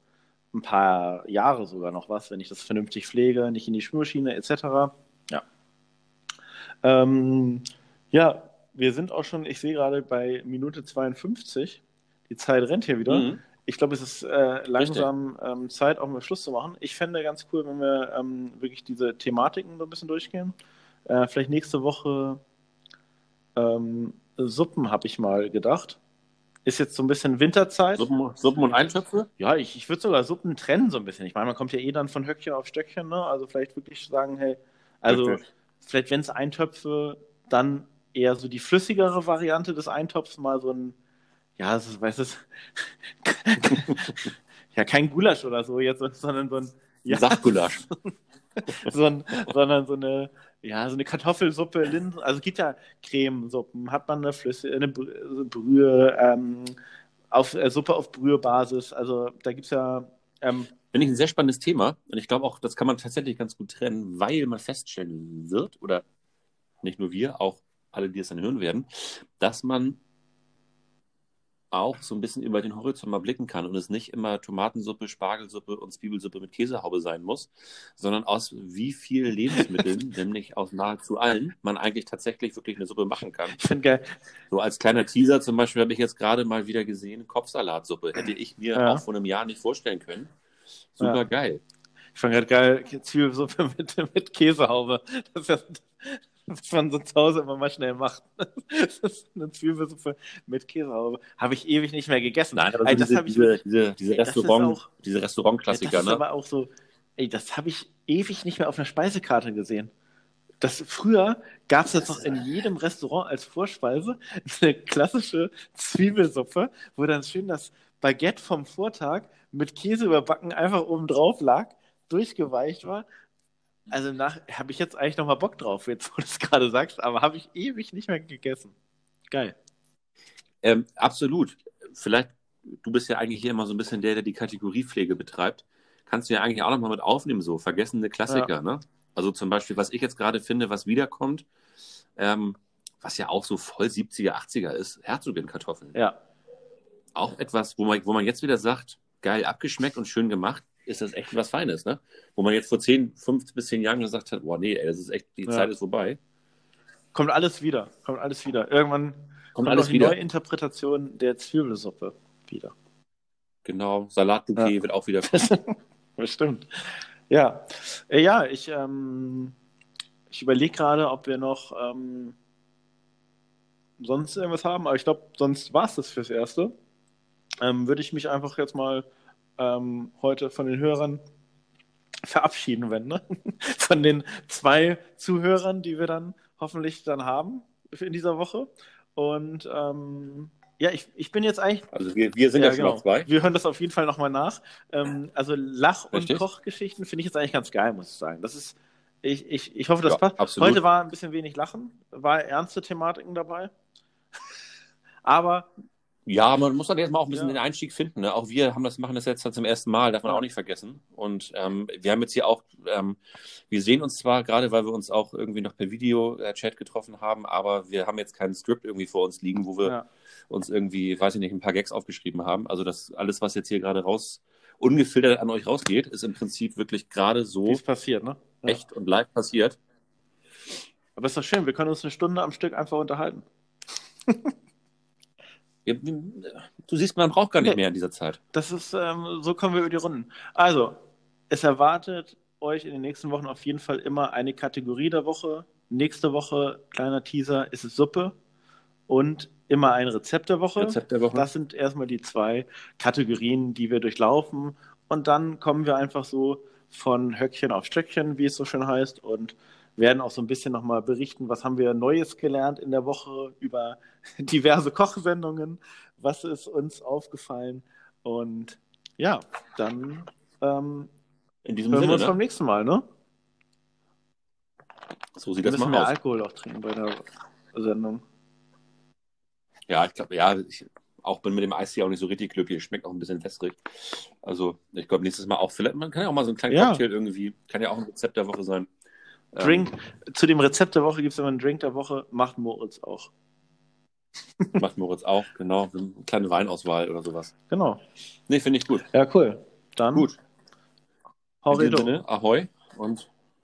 [SPEAKER 1] ein paar Jahre sogar noch was, wenn ich das vernünftig pflege, nicht in die Spülmaschine etc. Ja. Ähm, ja, wir sind auch schon, ich sehe gerade bei Minute 52. Die Zeit rennt hier wieder.
[SPEAKER 3] Mhm.
[SPEAKER 1] Ich glaube, es ist äh, langsam ähm, Zeit, auch mal Schluss zu machen. Ich fände ganz cool, wenn wir ähm, wirklich diese Thematiken so ein bisschen durchgehen. Äh, vielleicht nächste Woche ähm, Suppen, habe ich mal gedacht. Ist jetzt so ein bisschen Winterzeit.
[SPEAKER 3] Suppen, Suppen und Eintöpfe?
[SPEAKER 1] Ja, ich, ich würde sogar Suppen trennen so ein bisschen. Ich meine, man kommt ja eh dann von Höckchen auf Stöckchen, ne? Also vielleicht wirklich sagen, hey, also
[SPEAKER 3] Richtig.
[SPEAKER 1] Vielleicht wenn es Eintöpfe, dann eher so die flüssigere Variante des Eintopfs, mal so ein, ja, das ist, weißt du, *laughs* ja, kein Gulasch oder so jetzt, sondern so ein, ja,
[SPEAKER 3] Saftgulasch. *laughs*
[SPEAKER 1] so ein, sondern so eine, ja, so eine Kartoffelsuppe, Linsen, also es gibt ja Cremesuppen, hat man eine Flüsse, eine Brü- Brühe, ähm, auf, äh, Suppe auf Brühebasis, also da gibt's ja, ähm,
[SPEAKER 3] Finde ich ein sehr spannendes Thema. Und ich glaube auch, das kann man tatsächlich ganz gut trennen, weil man feststellen wird, oder nicht nur wir, auch alle, die es dann hören werden, dass man auch so ein bisschen über den Horizont mal blicken kann und es nicht immer Tomatensuppe, Spargelsuppe und Zwiebelsuppe mit Käsehaube sein muss, sondern aus wie vielen Lebensmitteln, *laughs* nämlich aus nahezu allen, man eigentlich tatsächlich wirklich eine Suppe machen kann.
[SPEAKER 1] ich finde geil,
[SPEAKER 3] So als kleiner Teaser zum Beispiel habe ich jetzt gerade mal wieder gesehen, Kopfsalatsuppe. Hätte ich mir
[SPEAKER 1] Ja.
[SPEAKER 3] auch vor einem Jahr nicht vorstellen können. Super
[SPEAKER 1] Ja.
[SPEAKER 3] geil.
[SPEAKER 1] ich fand gerade geil, Zwiebelsuppe mit, mit Käsehaube, das ist ja, was man so zu Hause immer mal schnell macht. Das ist eine Zwiebelsuppe mit Käsehaube. Habe ich ewig nicht mehr gegessen.
[SPEAKER 3] Nein, aber
[SPEAKER 1] Ey,
[SPEAKER 3] so
[SPEAKER 1] das
[SPEAKER 3] diese,
[SPEAKER 1] habe ich
[SPEAKER 3] diese, diese,
[SPEAKER 1] Ey, das ist
[SPEAKER 3] Restaurant,
[SPEAKER 1] auch-
[SPEAKER 3] diese Restaurantklassiker,
[SPEAKER 1] das ist
[SPEAKER 3] ne?
[SPEAKER 1] aber auch so, ey, das habe ich ewig nicht mehr auf einer Speisekarte gesehen. Das, früher gab es jetzt noch in jedem Restaurant als Vorspeise *laughs* eine klassische Zwiebelsuppe, wo dann schön das Baguette vom Vortag mit Käse überbacken einfach oben drauf lag, durchgeweicht war. Also nach habe ich jetzt eigentlich noch mal Bock drauf, jetzt wo du es gerade sagst, aber habe ich ewig nicht mehr gegessen. Geil.
[SPEAKER 3] Ähm, absolut. Vielleicht, du bist ja eigentlich hier immer so ein bisschen der, der die Kategoriepflege betreibt. Kannst du ja eigentlich auch nochmal mit aufnehmen, so vergessene Klassiker, ne? Also zum Beispiel, was ich jetzt gerade finde, was wiederkommt, ähm, was ja auch so voll 70er, 80er ist, Herzogin-Kartoffeln.
[SPEAKER 1] Ja.
[SPEAKER 3] Auch etwas, wo man, wo man jetzt wieder sagt, geil abgeschmeckt und schön gemacht, ist das echt was Feines, ne? Wo man jetzt vor 10, 5 bis 10 Jahren gesagt hat, boah, nee, ey, das ist echt, die
[SPEAKER 1] Ja.
[SPEAKER 3] Zeit ist vorbei.
[SPEAKER 1] Kommt alles wieder. Kommt alles wieder. Irgendwann
[SPEAKER 3] Kommt
[SPEAKER 1] noch
[SPEAKER 3] alles
[SPEAKER 1] die
[SPEAKER 3] wieder.
[SPEAKER 1] Neuinterpretation der Zwiebelsuppe wieder.
[SPEAKER 3] Genau, Salatbouquet
[SPEAKER 1] Ja.
[SPEAKER 3] wird auch wieder *laughs*
[SPEAKER 1] Bestimmt. Ja, äh, ja, ich, ähm, ich überlege gerade, ob wir noch ähm, sonst irgendwas haben, aber ich glaube, sonst war es das fürs Erste. Ähm, würde ich mich einfach jetzt mal ähm, heute von den Hörern verabschieden, wenn, ne? *laughs* Von den zwei Zuhörern, die wir dann hoffentlich dann haben in dieser Woche. Und ähm, ja, ich, ich bin jetzt eigentlich.
[SPEAKER 3] Also wir, wir sind ja, ja schon
[SPEAKER 1] genau.
[SPEAKER 3] noch zwei.
[SPEAKER 1] Wir hören das auf jeden Fall nochmal nach. Ähm, also Lach- und
[SPEAKER 3] Richtig.
[SPEAKER 1] Kochgeschichten finde ich jetzt eigentlich ganz geil, muss ich sagen. Das ist, ich, ich, ich hoffe, das
[SPEAKER 3] Ja,
[SPEAKER 1] passt.
[SPEAKER 3] absolut.
[SPEAKER 1] Heute war ein bisschen wenig Lachen, war ernste Thematiken dabei. *laughs* Aber
[SPEAKER 3] Ja, man muss dann jetzt mal auch ein bisschen
[SPEAKER 1] Ja.
[SPEAKER 3] den Einstieg finden. Ne? Auch wir haben das, machen das jetzt zum ersten Mal, darf man auch nicht vergessen. Und ähm, wir haben jetzt hier auch, ähm, wir sehen uns zwar gerade, weil wir uns auch irgendwie noch per Video-Chat getroffen haben, aber wir haben jetzt keinen Skript irgendwie vor uns liegen, wo wir
[SPEAKER 1] ja,
[SPEAKER 3] uns irgendwie, weiß ich nicht, ein paar Gags aufgeschrieben haben. Also das alles, was jetzt hier gerade raus ungefiltert an euch rausgeht, ist im Prinzip wirklich gerade so
[SPEAKER 1] wie es passiert, ne? Ja.
[SPEAKER 3] echt und live passiert.
[SPEAKER 1] Aber ist doch schön, wir können uns eine Stunde am Stück einfach unterhalten. *laughs*
[SPEAKER 3] Du siehst, man braucht gar nicht
[SPEAKER 1] Nee.
[SPEAKER 3] mehr in dieser Zeit.
[SPEAKER 1] Das ist, ähm, so kommen wir über die Runden. Also, es erwartet euch in den nächsten Wochen auf jeden Fall immer eine Kategorie der Woche. Nächste Woche, kleiner Teaser, ist es Suppe und immer ein Rezept der Woche.
[SPEAKER 3] Rezept der Woche.
[SPEAKER 1] Das sind erstmal die zwei Kategorien, die wir durchlaufen. Und dann kommen wir einfach so von Höckchen auf Stöckchen, wie es so schön heißt, und werden auch so ein bisschen nochmal berichten, was haben wir Neues gelernt in der Woche über *laughs* diverse Kochsendungen, was ist uns aufgefallen. Und ja, dann ähm,
[SPEAKER 3] In diesem
[SPEAKER 1] hören wir
[SPEAKER 3] Sinne,
[SPEAKER 1] uns beim
[SPEAKER 3] ne?
[SPEAKER 1] nächsten Mal, ne?
[SPEAKER 3] so sieht
[SPEAKER 1] Wir
[SPEAKER 3] das mal
[SPEAKER 1] mehr
[SPEAKER 3] aus.
[SPEAKER 1] Alkohol auch trinken bei der Sendung.
[SPEAKER 3] Ja, ich glaube, ja, ich auch bin mit dem Eis hier auch nicht so richtig glücklich. Schmeckt auch ein bisschen wässrig. Also, ich glaube, nächstes Mal auch vielleicht, man kann ja auch mal so einen kleinen
[SPEAKER 1] Ja.
[SPEAKER 3] Cocktail irgendwie, kann ja auch ein Rezept der Woche sein. Ähm,
[SPEAKER 1] Drink, zu dem Rezept der Woche gibt es immer einen Drink der Woche, macht Moritz auch. *laughs*
[SPEAKER 3] macht Moritz auch, genau. Eine kleine Weinauswahl oder sowas.
[SPEAKER 1] Genau.
[SPEAKER 3] Nee, finde ich gut.
[SPEAKER 1] Ja, cool. Dann
[SPEAKER 3] Gut. Sinne, Ahoi und